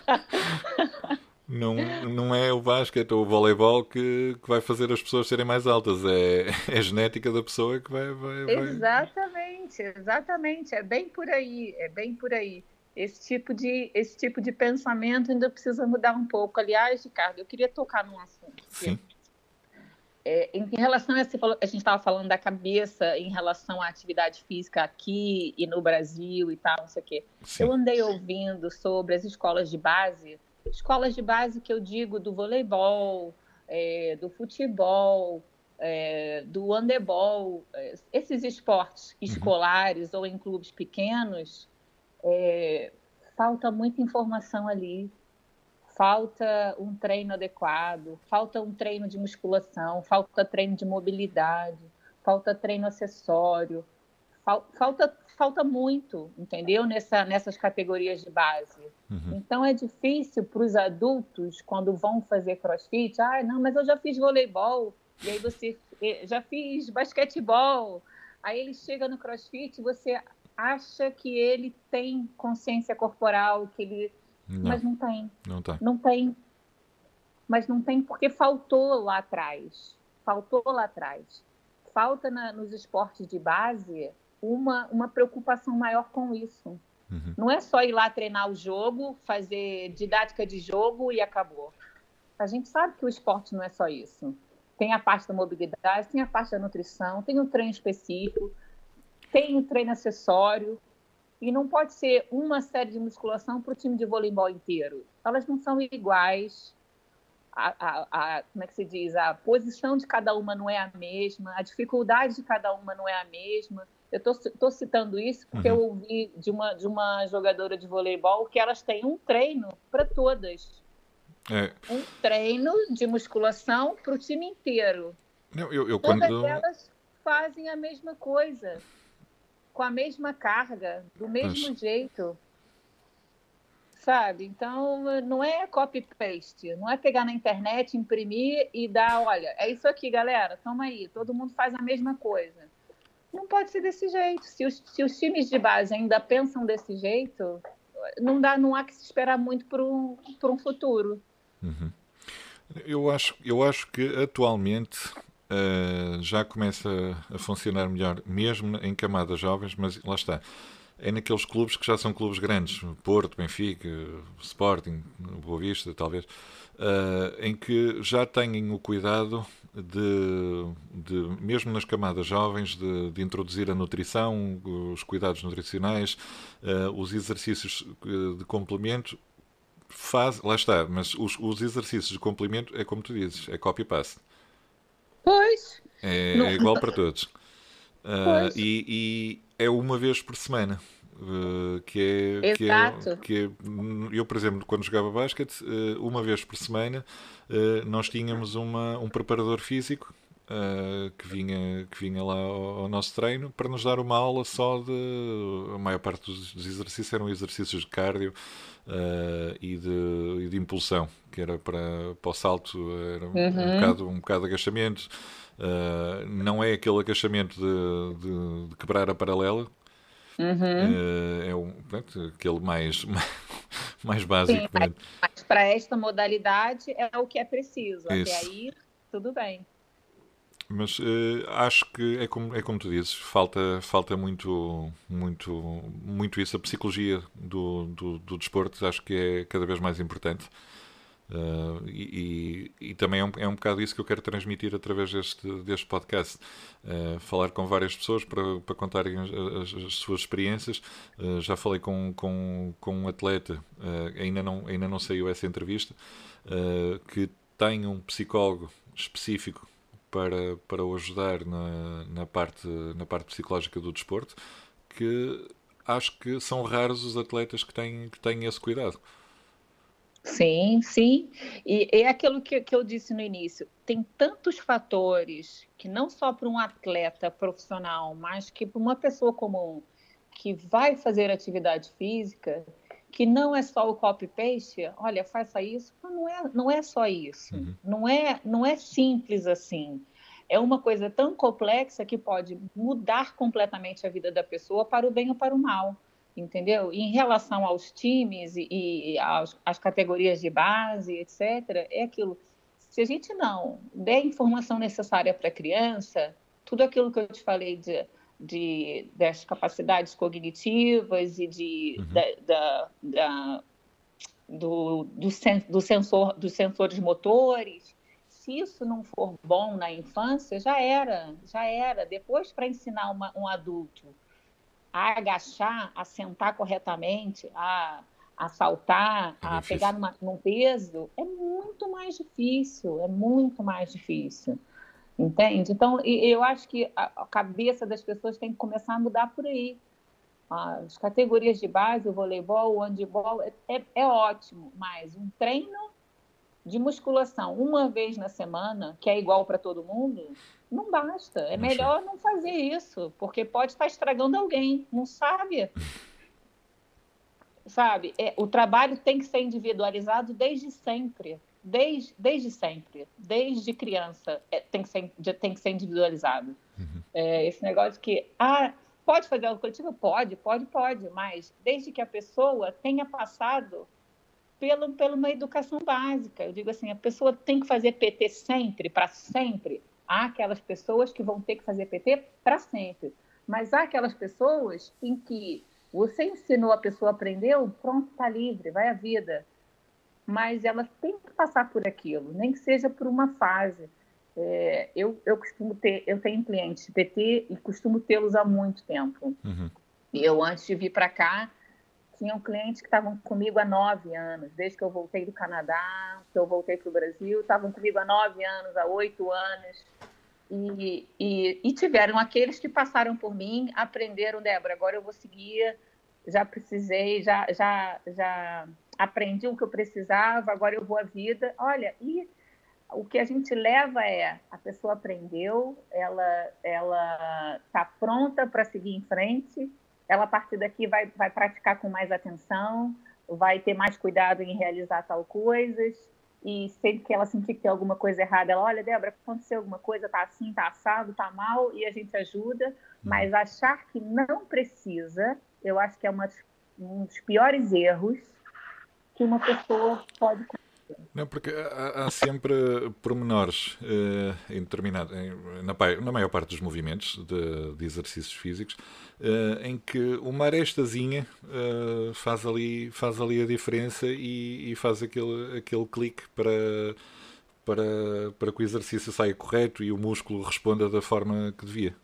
não, não é o basquete ou o voleibol que, que vai fazer as pessoas serem mais altas, é, é a genética da pessoa que vai, vai, vai. Exatamente, exatamente. É bem por aí, é bem por aí esse tipo de esse tipo de pensamento ainda precisa mudar um pouco. Aliás, Ricardo, eu queria tocar num assunto. Sim. É, em relação a, a gente estava falando da cabeça em relação à atividade física aqui e no Brasil e tal, não sei o quê. Sim. Eu andei ouvindo sobre as escolas de base, escolas de base que eu digo do voleibol, é, do futebol, é, do handebol, é, esses esportes uhum. escolares ou em clubes pequenos, é, falta muita informação ali, falta um treino adequado, falta um treino de musculação, falta treino de mobilidade, falta treino acessório, fal, falta, falta muito, entendeu? Nessa, nessas categorias de base. Uhum. Então é difícil para os adultos, quando vão fazer crossfit, ah, não, mas eu já fiz voleibol, e aí você já fiz basquetebol, aí ele chega no crossfit, você acha que ele tem consciência corporal, que ele. Não, mas não tem. Não tem. Não tem. Mas não tem porque faltou lá atrás. Faltou lá atrás. Falta na, nos esportes de base uma, uma preocupação maior com isso. Uhum. Não é só ir lá treinar o jogo, fazer didática de jogo e acabou. A gente sabe que o esporte não é só isso. Tem a parte da mobilidade, tem a parte da nutrição, tem o treino específico, tem o treino acessório. E não pode ser uma série de musculação para o time de voleibol inteiro. Elas não são iguais. A, a, a, como é que se diz? A posição de cada uma não é a mesma, a dificuldade de cada uma não é a mesma. Eu estou citando isso porque uhum. eu ouvi de uma, de uma jogadora de voleibol que elas têm um treino para todas. É. Um treino de musculação para o time inteiro. Não, eu, eu todas quando... elas fazem a mesma coisa, com a mesma carga, do mesmo jeito. Sabe? Então, não é copy-paste, não é pegar na internet, imprimir e dar, olha, é isso aqui, galera, toma aí, todo mundo faz a mesma coisa não pode ser desse jeito. Se os, se os times de base ainda pensam desse jeito, não, dá, não há que se esperar muito por um, por um futuro. Uhum. Eu, acho, eu acho que atualmente uh, já começa a funcionar melhor, mesmo em camadas jovens, mas lá está. É naqueles clubes que já são clubes grandes, Porto, Benfica, Sporting, Boa Vista, talvez, uh, em que já têm o cuidado de, de, mesmo nas camadas jovens, de, de, introduzir a nutrição, os cuidados nutricionais, uh, os exercícios de complemento. Faz, lá está, mas os, os exercícios de complemento é como tu dizes, é copy-paste. Pois. É, é, igual para todos. Uh, e, e é uma vez por semana. Uh, que, é, que, é, que é, eu, por exemplo, quando jogava basquete, uh, uma vez por semana nós tínhamos uma, um preparador físico que, vinha, que vinha lá ao, ao, nosso treino para nos dar uma aula só de. A maior parte dos exercícios eram exercícios de cardio e de, e, de, impulsão, que era para, para o salto, era uhum. um, bocado, um bocado de agachamento. não é aquele agachamento de, de, de quebrar a paralela, Uhum. Uh, é um, aquele mais, mais básico. Sim, mas, mas para esta modalidade é o que é preciso. Isso. Até aí, tudo bem. Mas uh, acho que é como, é como tu dizes, falta, falta muito, muito, muito isso. A psicologia do, do, do desporto acho que é cada vez mais importante. Uh, e, e, e, também é um, é um bocado isso que eu quero transmitir através deste, deste podcast. Uh, falar com várias pessoas para, para contarem as, as, as suas experiências. Uh, já falei com, com, com um atleta, ainda, não, ainda não saiu essa entrevista, que tem um psicólogo específico para, para o ajudar na, na, parte, na parte psicológica do desporto, que acho que são raros os atletas que têm, que têm esse cuidado. Sim, sim. E é aquilo que, que eu disse no início: tem tantos fatores que não só para um atleta profissional, mas que para uma pessoa comum que vai fazer atividade física, que não é só o copy-paste, olha, faça isso. Não é, não é só isso. Uhum. Não, é, não é simples assim. É uma coisa tão complexa que pode mudar completamente a vida da pessoa para o bem ou para o mal entendeu? Em relação aos times e, e aos, às categorias de base, etc., é aquilo. Se a gente não der a informação necessária para a criança, tudo aquilo que eu te falei de, de das capacidades cognitivas e de, uhum. da, da, da, do, do, sen, do sensor, dos sensores motores, se isso não for bom na infância, já era, já era. Depois, para ensinar uma, um adulto a agachar, a sentar corretamente, a, a saltar, é a pegar numa, num peso, é muito mais difícil, é muito mais difícil. Entende? Então, eu acho que a, cabeça das pessoas tem que começar a mudar por aí. As categorias de base, o voleibol, o handebol, é, é, é ótimo, mas um treino de musculação uma vez na semana, que é igual para todo mundo, não basta. É melhor não fazer isso, porque pode estar estragando alguém, não sabe. sabe? É, o trabalho tem que ser individualizado desde sempre. Desde, desde sempre, desde criança, é, tem, que ser, tem que ser individualizado. Uhum. É, esse negócio que, ah, pode fazer aula coletiva? Pode, pode, pode, mas desde que a pessoa tenha passado pelo, pela uma educação básica. Eu digo assim, a pessoa tem que fazer PT sempre, para sempre. Há aquelas pessoas que vão ter que fazer PT para sempre. Mas há aquelas pessoas em que você ensinou, a pessoa aprendeu, pronto, está livre, vai à vida. Mas ela tem que passar por aquilo, nem que seja por uma fase. É, eu, eu costumo ter, eu tenho clientes de PT e costumo tê-los há muito tempo. Uhum. Eu, antes de vir para cá, tinham clientes que estavam comigo há nove anos, desde que eu voltei do Canadá, que eu voltei para o Brasil, estavam comigo há nove anos, há oito anos. E, e, e, tiveram aqueles que passaram por mim, aprenderam, Débora, agora eu vou seguir, já precisei, já, já, já aprendi o que eu precisava, agora eu vou à vida. Olha, e o que a gente leva é a pessoa aprendeu, ela ela está pronta para seguir em frente, ela a partir daqui vai, vai praticar com mais atenção, vai ter mais cuidado em realizar tal coisas, e sempre que ela sentir que tem alguma coisa errada, ela, olha, Débora, aconteceu alguma coisa, tá assim, tá assado, tá mal, e a gente ajuda, uhum. mas achar que não precisa, eu acho que é uma, um dos piores erros que uma pessoa pode não, porque há, há sempre pormenores uh, em determinado, em, na, na, maior parte dos movimentos de, de exercícios físicos uh, em que uma arestazinha uh, faz, ali, faz ali a diferença e, e, faz aquele, aquele clique para, para, para que o exercício saia correto e o músculo responda da forma que devia.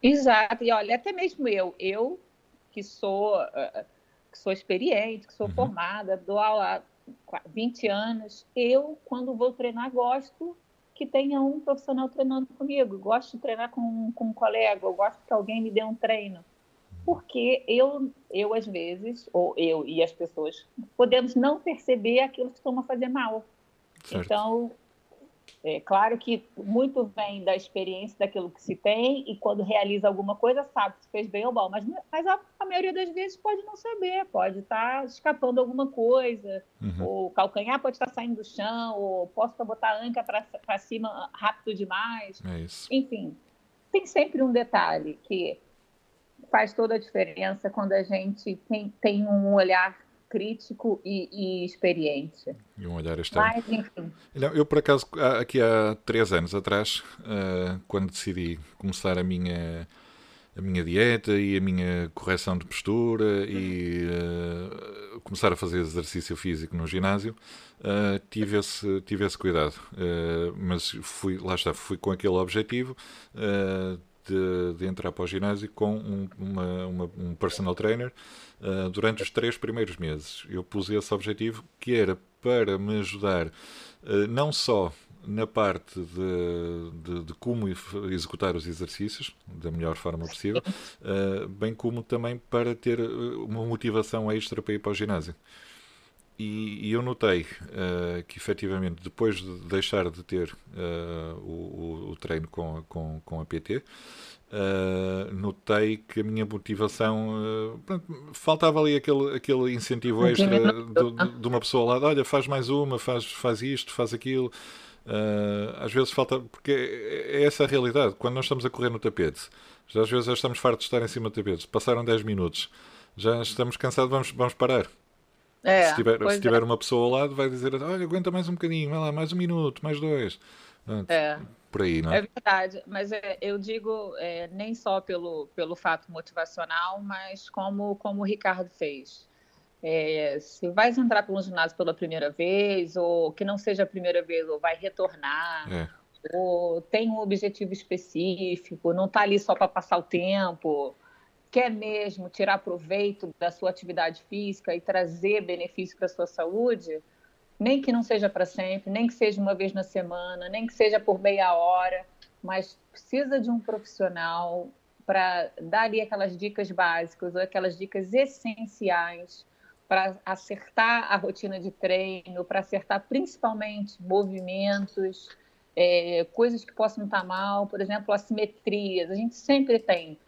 Exato, e olha, até mesmo eu, eu que sou, que sou experiente, que sou uhum. formada, dou aula 20 anos, eu, quando vou treinar, gosto que tenha um profissional treinando comigo. Gosto de treinar com, com um colega, eu gosto que alguém me dê um treino. Porque eu, eu, às vezes, ou eu e as pessoas, podemos não perceber aquilo que estão a fazer mal. Certo. Então, é claro que muito vem da experiência daquilo que se tem e quando realiza alguma coisa sabe se fez bem ou mal, mas, mas a, a maioria das vezes pode não saber, pode estar escapando alguma coisa, uhum. ou o calcanhar pode estar saindo do chão, ou posso botar a anca para cima rápido demais. É Enfim, tem sempre um detalhe que faz toda a diferença quando a gente tem, tem um olhar crítico e, e experiente. E um olhar externo. Mas, enfim. Eu, por acaso, aqui há três anos atrás, uh, quando decidi começar a minha, a minha dieta e a minha correção de postura e uh, começar a fazer exercício físico no ginásio, uh, tive, esse, tive esse cuidado. mas fui, lá está, fui com aquele objetivo de, de, entrar para o ginásio com um, uma, uma, um personal trainer uh, durante os três primeiros meses. Eu pus esse objetivo que era para me ajudar uh, não só na parte de, de, de, como executar os exercícios da melhor forma possível, uh, bem como também para ter uma motivação extra para ir para o ginásio. E, e eu notei uh, que efetivamente depois de deixar de ter uh, o, o, treino com, com, com a PT, uh, eh, notei que a minha motivação pronto, faltava ali aquele, aquele incentivo extra de, de, uma pessoa lá, olha, faz mais uma, faz, faz isto, faz aquilo. às vezes falta, porque é essa a realidade. Quando nós estamos a correr no tapete, já às vezes já estamos fartos de estar em cima do tapete, passaram 10 minutos, já estamos cansados, vamos, vamos parar é, se tiver, se tiver é. uma pessoa ao lado, vai dizer: olha, aguenta mais um bocadinho, vai lá, mais um minuto, mais dois. É. Por aí, não é? É verdade, mas é, eu digo é, nem só pelo, pelo fato motivacional, mas como, como o Ricardo fez. É, se vais entrar para um ginásio pela primeira vez, ou que não seja a primeira vez, ou vai retornar, é. ou tem um objetivo específico, não está ali só para passar o tempo, quer mesmo tirar proveito da sua atividade física e trazer benefício para a sua saúde, nem que não seja para sempre, nem que seja uma vez na semana, nem que seja por meia hora, mas precisa de um profissional para dar ali aquelas dicas básicas ou aquelas dicas essenciais para acertar a rotina de treino, para acertar principalmente movimentos, é, coisas que possam estar mal, por exemplo, assimetrias. A gente sempre tem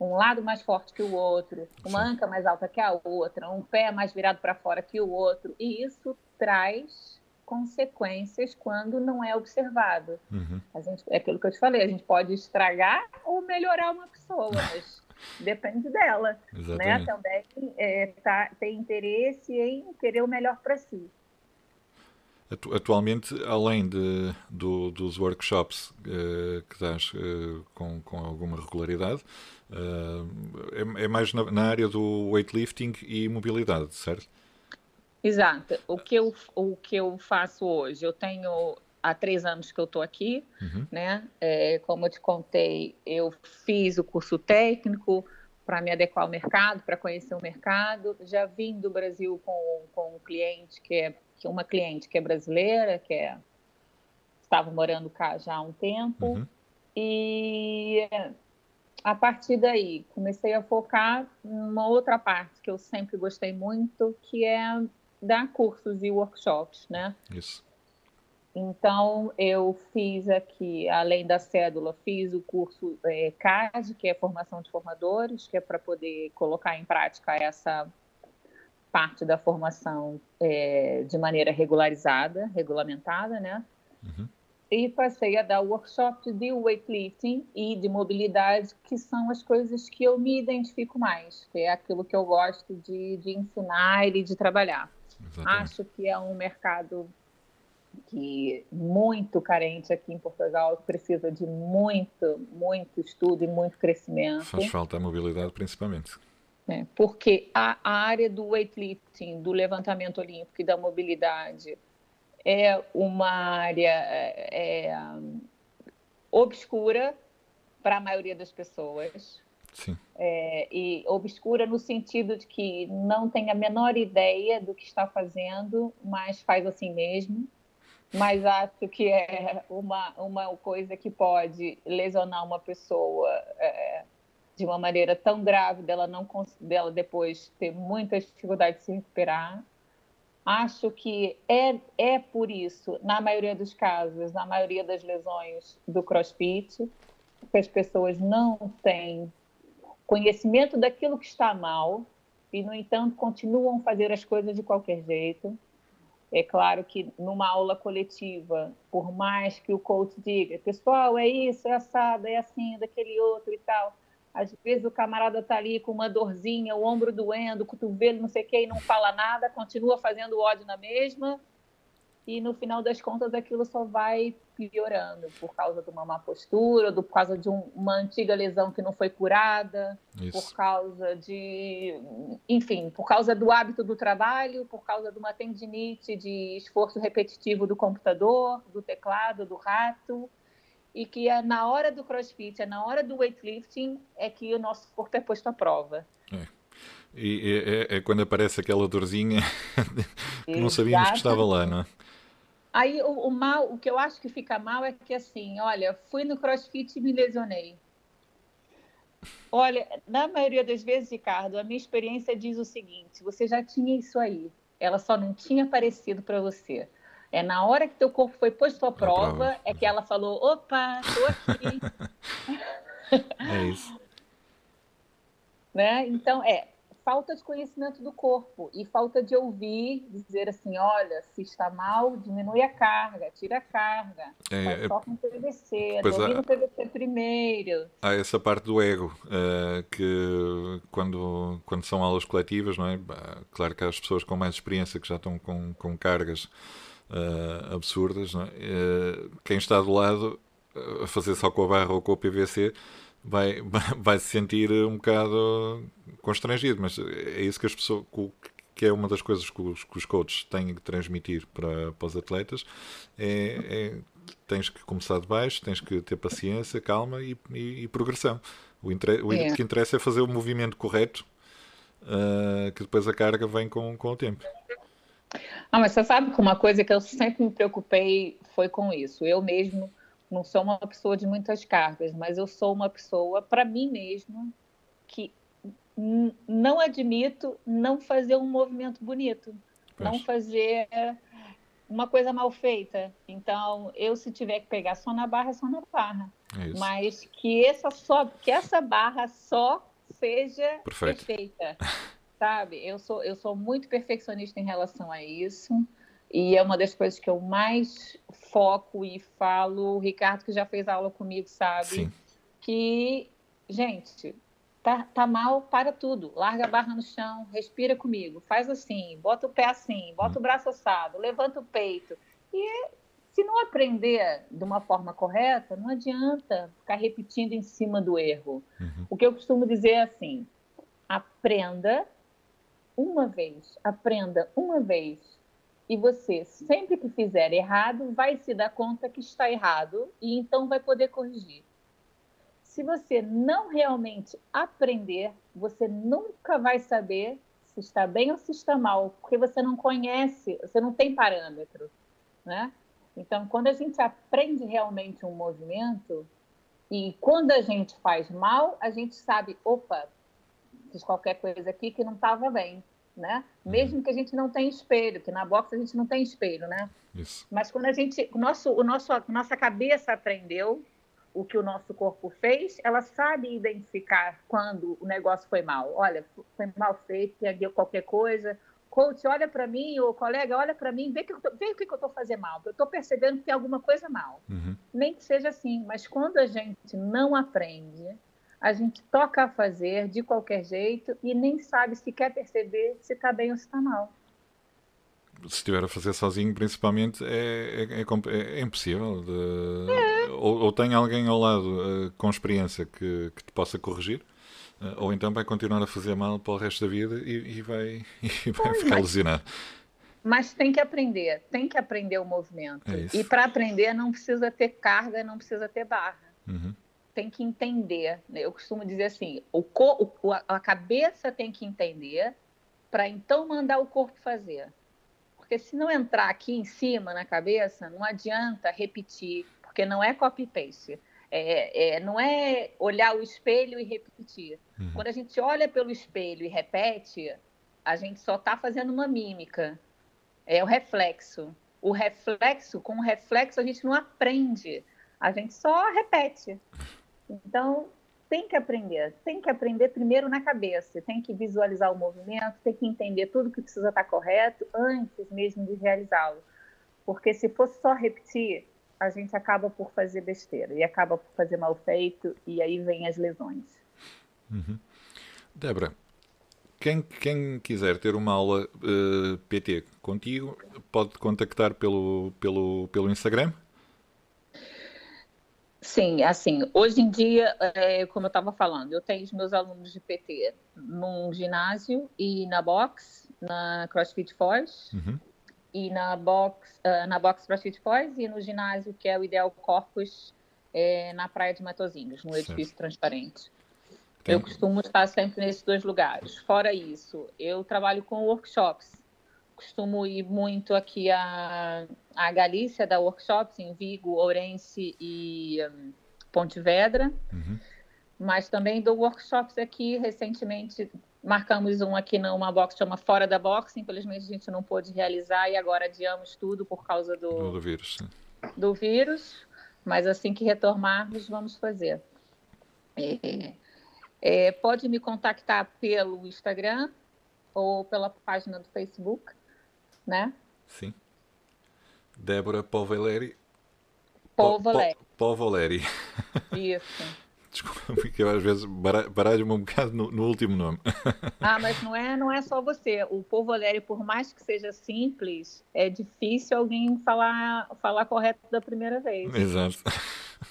um lado mais forte que o outro, uma Sim. anca mais alta que a outra, um pé mais virado para fora que o outro, e isso traz consequências quando não é observado. Uhum. A gente, é aquilo que eu te falei, a gente pode estragar ou melhorar uma pessoa, mas depende dela, né? Exatamente. né? Também é, tá, tem interesse em querer o melhor para si. Atualmente, além de, do, dos workshops uh, que dás uh, com, com alguma regularidade, uh, é, é, mais na, na, área do weightlifting e mobilidade, certo? Exato. O que eu, o que eu faço hoje, eu tenho há três anos que eu estou aqui, uhum. né? É, como eu te contei, eu fiz o curso técnico para me adequar ao mercado, para conhecer o mercado. Já vim do Brasil com, com um cliente que é, que uma cliente que é brasileira, que é, estava morando cá já há um tempo. Uhum. E a partir daí comecei a focar numa outra parte que eu sempre gostei muito, que é dar cursos e workshops, né? Isso. Então, eu fiz aqui, além da cédula, fiz o curso é, CAD, que é Formação de Formadores, que é para poder colocar em prática essa parte da formação é, de maneira regularizada, regulamentada, né? Uhum. E passei a dar workshop de weightlifting e de mobilidade, que são as coisas que eu me identifico mais, que é aquilo que eu gosto de, de ensinar e de trabalhar. Exatamente. Acho que é um mercado que muito carente aqui em Portugal, que precisa de muito, muito estudo e muito crescimento. Faz falta a mobilidade, principalmente. É, porque a, a, área do weightlifting, do levantamento olímpico e da mobilidade é uma área é, é obscura para a maioria das pessoas. Sim. É, e obscura no sentido de que não tem a menor ideia do que está fazendo, mas faz assim mesmo mas acho que é uma, uma coisa que pode lesionar uma pessoa é, de uma maneira tão grave dela não dela depois ter muita dificuldade de se recuperar. Acho que é, é por isso, na maioria dos casos, na maioria das lesões do crossfit, que as pessoas não têm conhecimento daquilo que está mal e, no entanto, continuam a fazer as coisas de qualquer jeito é claro que numa aula coletiva, por mais que o coach diga, pessoal, é isso, é assado, é assim, daquele outro e tal, às vezes o camarada está ali com uma dorzinha, o ombro doendo, o cotovelo, não sei o quê, e não fala nada, continua fazendo ódio na mesma, e no final das contas aquilo só vai piorando por causa de uma má postura, por causa de um, uma antiga lesão que não foi curada, Isso. por causa de, enfim, por causa do hábito do trabalho, por causa de uma tendinite de esforço repetitivo do computador, do teclado, do rato, e que é na hora do crossfit, é na hora do weightlifting é que o nosso corpo é posto à prova. É. E é, é, quando aparece aquela dorzinha que não sabíamos que estava lá, não é? Aí o, o, mal, o que eu acho que fica mal é que assim, olha, fui no CrossFit e me lesionei. Olha, na maioria das vezes, Ricardo, a minha experiência diz o seguinte: você já tinha isso aí, ela só não tinha aparecido para você. É na hora que teu corpo foi posto à prova, prova. é que ela falou: opa, estou aqui. é isso. né? Então, é, falta de conhecimento do corpo e falta de ouvir, dizer assim, olha, se está mal, diminui a carga, tira a carga, é, só com PVC, domina o PVC primeiro. Há essa parte do ego, uh, que quando, quando são aulas coletivas, não é? Claro que há as pessoas com mais experiência que já estão com, com cargas uh, absurdas, é? Uh, quem está do lado a fazer só com a barra ou com o PVC vai, vai se sentir um bocado constrangido, mas é isso que as pessoas que é uma das coisas que os, que os coaches têm que transmitir para, para os atletas é, é, tens que começar de baixo, tens que ter paciência, calma e, e, e progressão. O, inter, o é. que interessa é fazer o movimento correto uh, que depois a carga vem com, com o tempo. Ah, mas você sabe que uma coisa que eu sempre me preocupei foi com isso. Eu mesmo não sou uma pessoa de muitas cargas, mas eu sou uma pessoa, para mim mesmo, que não admito não fazer um movimento bonito, pois. não fazer uma coisa mal feita. Então, eu se tiver que pegar só na barra, só na barra. É mas que essa só, que essa barra só seja Perfeito. perfeita. Sabe? Eu sou eu sou muito perfeccionista em relação a isso. E é uma das coisas que eu mais foco e falo. O Ricardo, que já fez aula comigo, sabe? Sim. Que, gente, Tá, tá mal, para tudo. Larga a barra no chão, respira comigo, faz assim, bota o pé assim, bota o braço assado, levanta o peito. E se não aprender de uma forma correta, não adianta ficar repetindo em cima do erro. Uhum. O que eu costumo dizer é assim: aprenda uma vez, aprenda uma vez. E você, sempre que fizer errado, vai se dar conta que está errado e então vai poder corrigir. Se você não realmente aprender, você nunca vai saber se está bem ou se está mal, porque você não conhece, você não tem parâmetro, né? Então, quando a gente aprende realmente um movimento e quando a gente faz mal, a gente sabe, opa, fiz qualquer coisa aqui que não estava bem né? Mesmo que a gente não tenha espelho, que na boxe a gente não tem espelho, né? Isso. Mas quando a gente, o nosso, o nosso, nossa cabeça aprendeu o que o nosso corpo fez, ela sabe identificar quando o negócio foi mal. Olha, foi mal feito, peguei qualquer coisa. Coach, olha para mim, ou colega, olha para mim, vê, que tô, vê o que, que eu estou fazendo mal. Eu estou percebendo que tem alguma coisa mal. Uhum. Nem que seja assim, mas quando a gente não aprende, a gente toca a fazer de qualquer jeito e nem sabe se quer perceber se está bem ou se está mal. Se estiver a fazer sozinho, principalmente, é, é, é, é impossível. De... É. Ou, ou, tem alguém ao lado uh, com experiência que, que te possa corrigir, uh, ou então vai continuar a fazer mal para o resto da vida e, e vai, e vai ficar mas, lesionado. Mas tem que aprender, tem que aprender o movimento. É e para aprender não precisa ter carga, não precisa ter barra. Uhum tem que entender. Né? Eu costumo dizer assim: o, o a cabeça tem que entender para então mandar o corpo fazer. Porque se não entrar aqui em cima na cabeça, não adianta repetir, porque não é copy-paste. É, é, não é olhar o espelho e repetir. Uhum. Quando a gente olha pelo espelho e repete, a gente só está fazendo uma mímica. É o reflexo. O reflexo, com o reflexo, a gente não aprende. A gente só repete. Então, tem que aprender, tem que aprender primeiro na cabeça, tem que visualizar o movimento, tem que entender tudo que precisa estar correto antes mesmo de realizá-lo. Porque se fosse só repetir, a gente acaba por fazer besteira e acaba por fazer mal feito e aí vem as lesões. Uhum. Débora, quem, quem, quiser ter uma aula uh, eh, PT contigo, pode contactar pelo, pelo, pelo Instagram? Sim, assim, hoje em dia, é, como eu estava falando, eu tenho os meus alunos de PT num ginásio e na box, na CrossFit Foz, uhum. e na box, uh, na box CrossFit Foz e no ginásio que é o Ideal Corpus é, na Praia de Matozinhos, no certo. edifício transparente. Tem... Eu costumo estar sempre nesses dois lugares. Fora isso, eu trabalho com workshops costumo ir muito aqui a, a Galícia, da workshops em Vigo, Ourense e um, Pontevedra. Uhum. Mas também dou workshops aqui. Recentemente marcamos um aqui numa box chama Fora da Box. Infelizmente a gente não pôde realizar e agora adiamos tudo por causa do, do vírus. Do vírus. Mas assim que retornarmos, vamos fazer. É, é, pode me contactar pelo Instagram ou pela página do Facebook né? Sim. Débora Povaleri. Povaleri. Povaleri. Isso. Desculpa, porque eu às vezes baralho-me um bocado no, no, último nome. Ah, mas não é, não é só você. O Povaleri, por mais que seja simples, é difícil alguém falar, falar correto da primeira vez. Exato.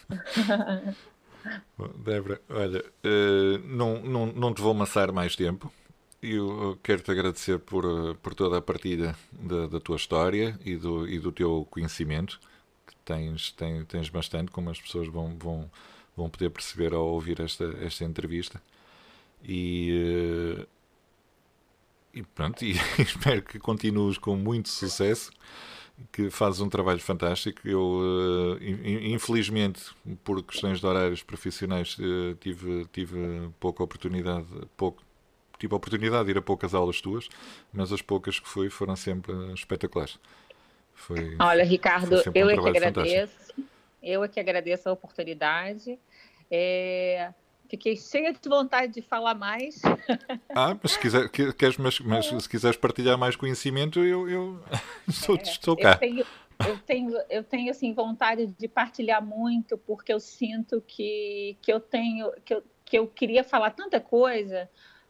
Débora, olha, uh, não, não, não te vou amassar mais tempo. Eu quero-te agradecer por, eh, por toda a partilha da, da, tua história e do, e do teu conhecimento, que tens, tens, tens bastante, como as pessoas vão, vão, vão poder perceber ao ouvir esta, esta entrevista. E, eh, e pronto, e espero que continues com muito sucesso, que fazes um trabalho fantástico. Eu, eh, infelizmente, por questões de horários profissionais, tive, tive pouca oportunidade, pouco tive a oportunidade de ir a poucas aulas tuas, mas as poucas que fui foram sempre espetaculares. Foi, Olha, Ricardo, foi um eu é que agradeço. Fantástico. Eu é que agradeço a oportunidade. É, fiquei cheia de vontade de falar mais. Ah, mas se, quiser, queres, mas, mas se quiseres partilhar mais conhecimento, eu, eu estou, é, estou cá. Eu tenho, eu tenho, eu tenho assim, vontade de partilhar muito, porque eu sinto que, que eu tenho. Que eu, que eu queria falar tanta coisa,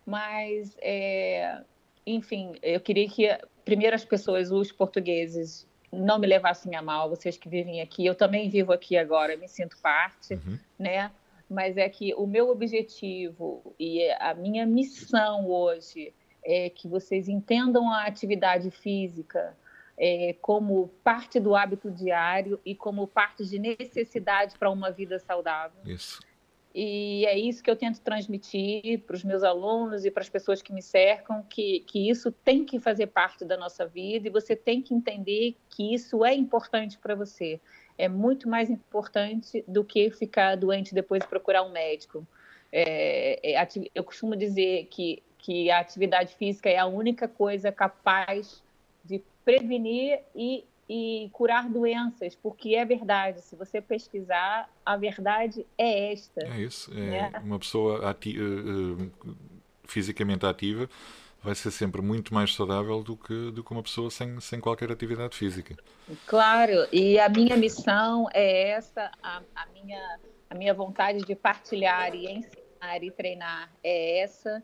mas, é, enfim, eu queria que primeiro as pessoas, os portugueses, não me levassem a mal, vocês que vivem aqui. Eu também vivo aqui agora, me sinto parte, uhum. né? Mas é que o meu objetivo e a minha missão hoje é que vocês entendam a atividade física é, como parte do hábito diário e como parte de necessidade para uma vida saudável. Isso. E é isso que eu tento transmitir para os meus alunos e para as pessoas que me cercam, que, que isso tem que fazer parte da nossa vida e você tem que entender que isso é importante para você. É muito mais importante do que ficar doente depois e procurar um médico. É, é, eu costumo dizer que, que a atividade física é a única coisa capaz de prevenir e e curar doenças, porque é verdade. Se você pesquisar, a verdade é esta. É isso. É né? Uma pessoa ati uh, fisicamente ativa vai ser sempre muito mais saudável do que, do que uma pessoa sem, sem qualquer atividade física. Claro, e a minha missão é essa, a, a, minha, a minha vontade de partilhar e ensinar e treinar é essa.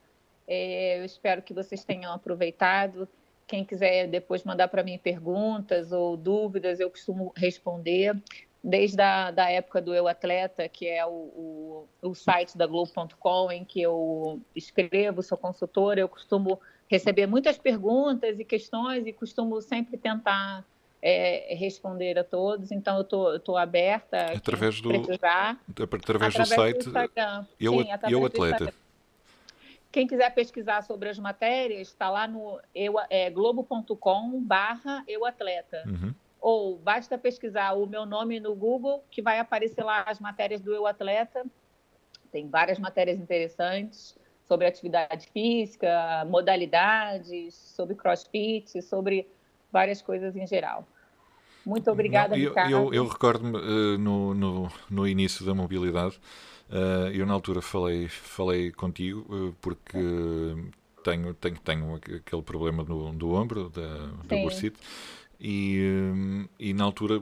É, eu espero que vocês tenham aproveitado. Quem quiser depois mandar para mim perguntas ou dúvidas, eu costumo responder. Desde a da época do Eu Atleta, que é o, o, o site da Globo.com, em que eu escrevo, sou consultora, eu costumo receber muitas perguntas e questões e costumo sempre tentar é, responder a todos. Então, eu tô, tô aberta através do, precisar, através, através do site do Instagram. Eu, Sim, eu Atleta. Quem quiser pesquisar sobre as matérias, está lá no é, globo.com barra euatleta. Uhum. Ou basta pesquisar o meu nome no Google, que vai aparecer lá as matérias do Eu Atleta. Tem várias matérias interessantes sobre atividade física, modalidades, sobre crossfit, sobre várias coisas em geral. Muito obrigada, Não, eu, Ricardo. Eu, eu recordo-me uh, no, no, no início da mobilidade Uh, eu na altura falei, falei contigo uh, porque tenho, tenho, tenho aquele problema do, do ombro, da, da bursite, e, uh, e na altura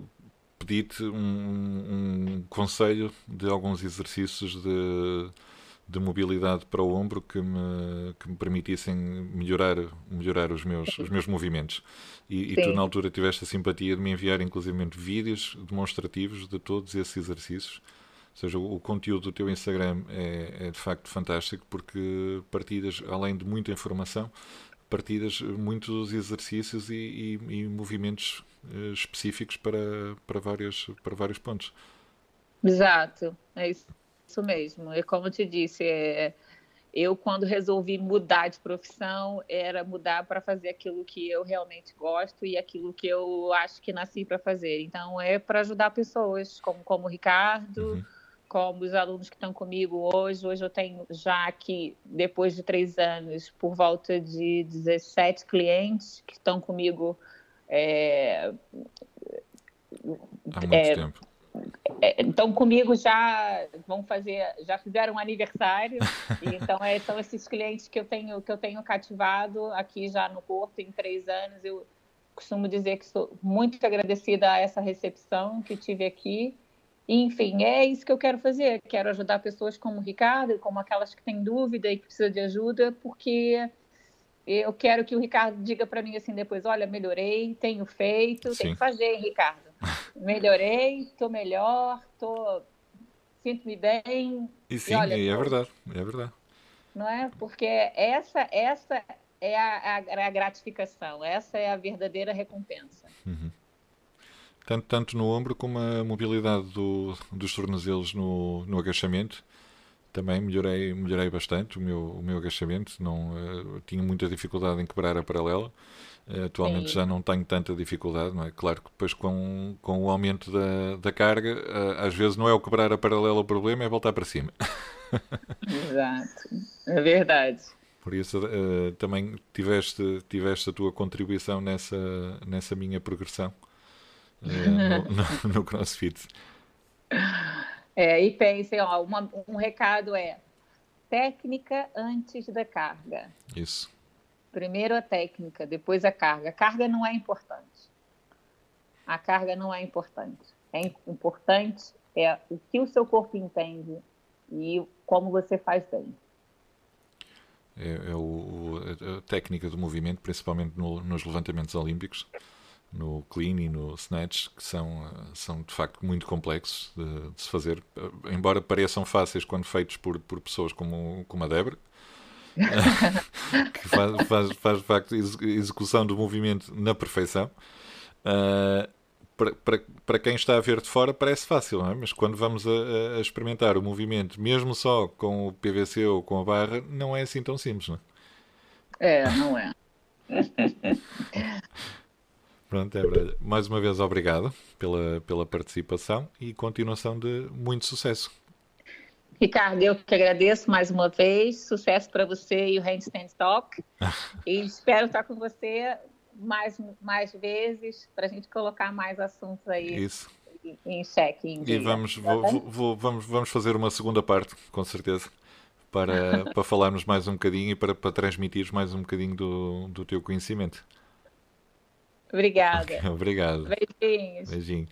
pedi-te um, um, conselho de alguns exercícios de, de mobilidade para o ombro que me, que me permitissem melhorar, melhorar os, meus, os meus movimentos. E, e, tu, na altura, tiveste a simpatia de me enviar, inclusive, vídeos demonstrativos de todos esses exercícios ou seja, o, conteúdo do teu Instagram é, é, de facto fantástico porque partilhas, além de muita informação, partilhas muitos exercícios e, e, e movimentos uh, específicos para, para, vários, para vários pontos. Exato, é isso, isso mesmo. E como eu te disse, é, eu quando resolvi mudar de profissão era mudar para fazer aquilo que eu realmente gosto e aquilo que eu acho que nasci para fazer. Então é para ajudar pessoas como como o Ricardo. Uhum como os alunos que estão comigo hoje. Hoje eu tenho já aqui, depois de três anos, por volta de 17 clientes que estão comigo. É, Há muito é, tempo. É, então comigo já vão fazer, já fizeram um aniversário. então é, são esses clientes que eu tenho que eu tenho cativado aqui já no Porto em três anos. Eu costumo dizer que sou muito agradecida a essa recepção que tive aqui enfim, é isso que eu quero fazer. Quero ajudar pessoas como o Ricardo, como aquelas que têm dúvida e que precisam de ajuda, porque eu quero que o Ricardo diga para mim assim depois: olha, melhorei, tenho feito, Sim. tem que fazer, Ricardo. Melhorei, estou melhor, tô, sinto-me bem. E sim, e olha, é verdade, é verdade. Não é? Porque essa, essa é a, a, a gratificação, essa é a verdadeira recompensa. Uhum tanto, tanto no ombro como a mobilidade do, dos tornozelos no, no agachamento. Também melhorei, melhorei bastante o meu, o meu agachamento. Não, uh, tinha muita dificuldade em quebrar a paralela. Uh, atualmente Sim. já não tenho tanta dificuldade, não é? Claro que depois com, com o aumento da, da carga, uh, às vezes não é o quebrar a paralela o problema, é voltar para cima. Exato, é verdade. Por isso também tiveste, tiveste a tua contribuição nessa, nessa minha progressão. É, no, no, no, CrossFit. É, e pensem, ó, uma, um recado é técnica antes da carga. Isso. Primeiro a técnica, depois a carga. A carga não é importante. A carga não é importante. É importante é o que o seu corpo entende e como você faz bem. É, é o, a técnica do movimento, principalmente no, nos levantamentos olímpicos, no clean e no snatch, que são, são de facto muito complexos de, de se fazer, embora pareçam fáceis quando feitos por, por pessoas como, como a Débora, que faz, faz, faz de facto execução do movimento na perfeição. Uh, para, para, para quem está a ver de fora parece fácil, é? mas quando vamos a, a, experimentar o movimento, mesmo só com o PVC ou com a barra, não é assim tão simples, não é? É, não é. Pronto, Débora, mais uma vez obrigado pela, pela participação e continuação de muito sucesso. Ricardo, eu que agradeço mais uma vez. Sucesso para você e o Handstand Talk. e espero estar com você mais, mais vezes para a gente colocar mais assuntos aí Isso. em xeque. Em e vamos, tá vou, vou, vamos, vamos fazer uma segunda parte, com certeza, para, para falarmos mais um bocadinho e para, para transmitir mais um bocadinho do, do teu conhecimento. Obrigada. Obrigado. Beijinhos. Beijinho.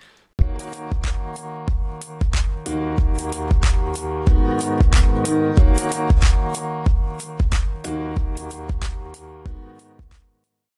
You.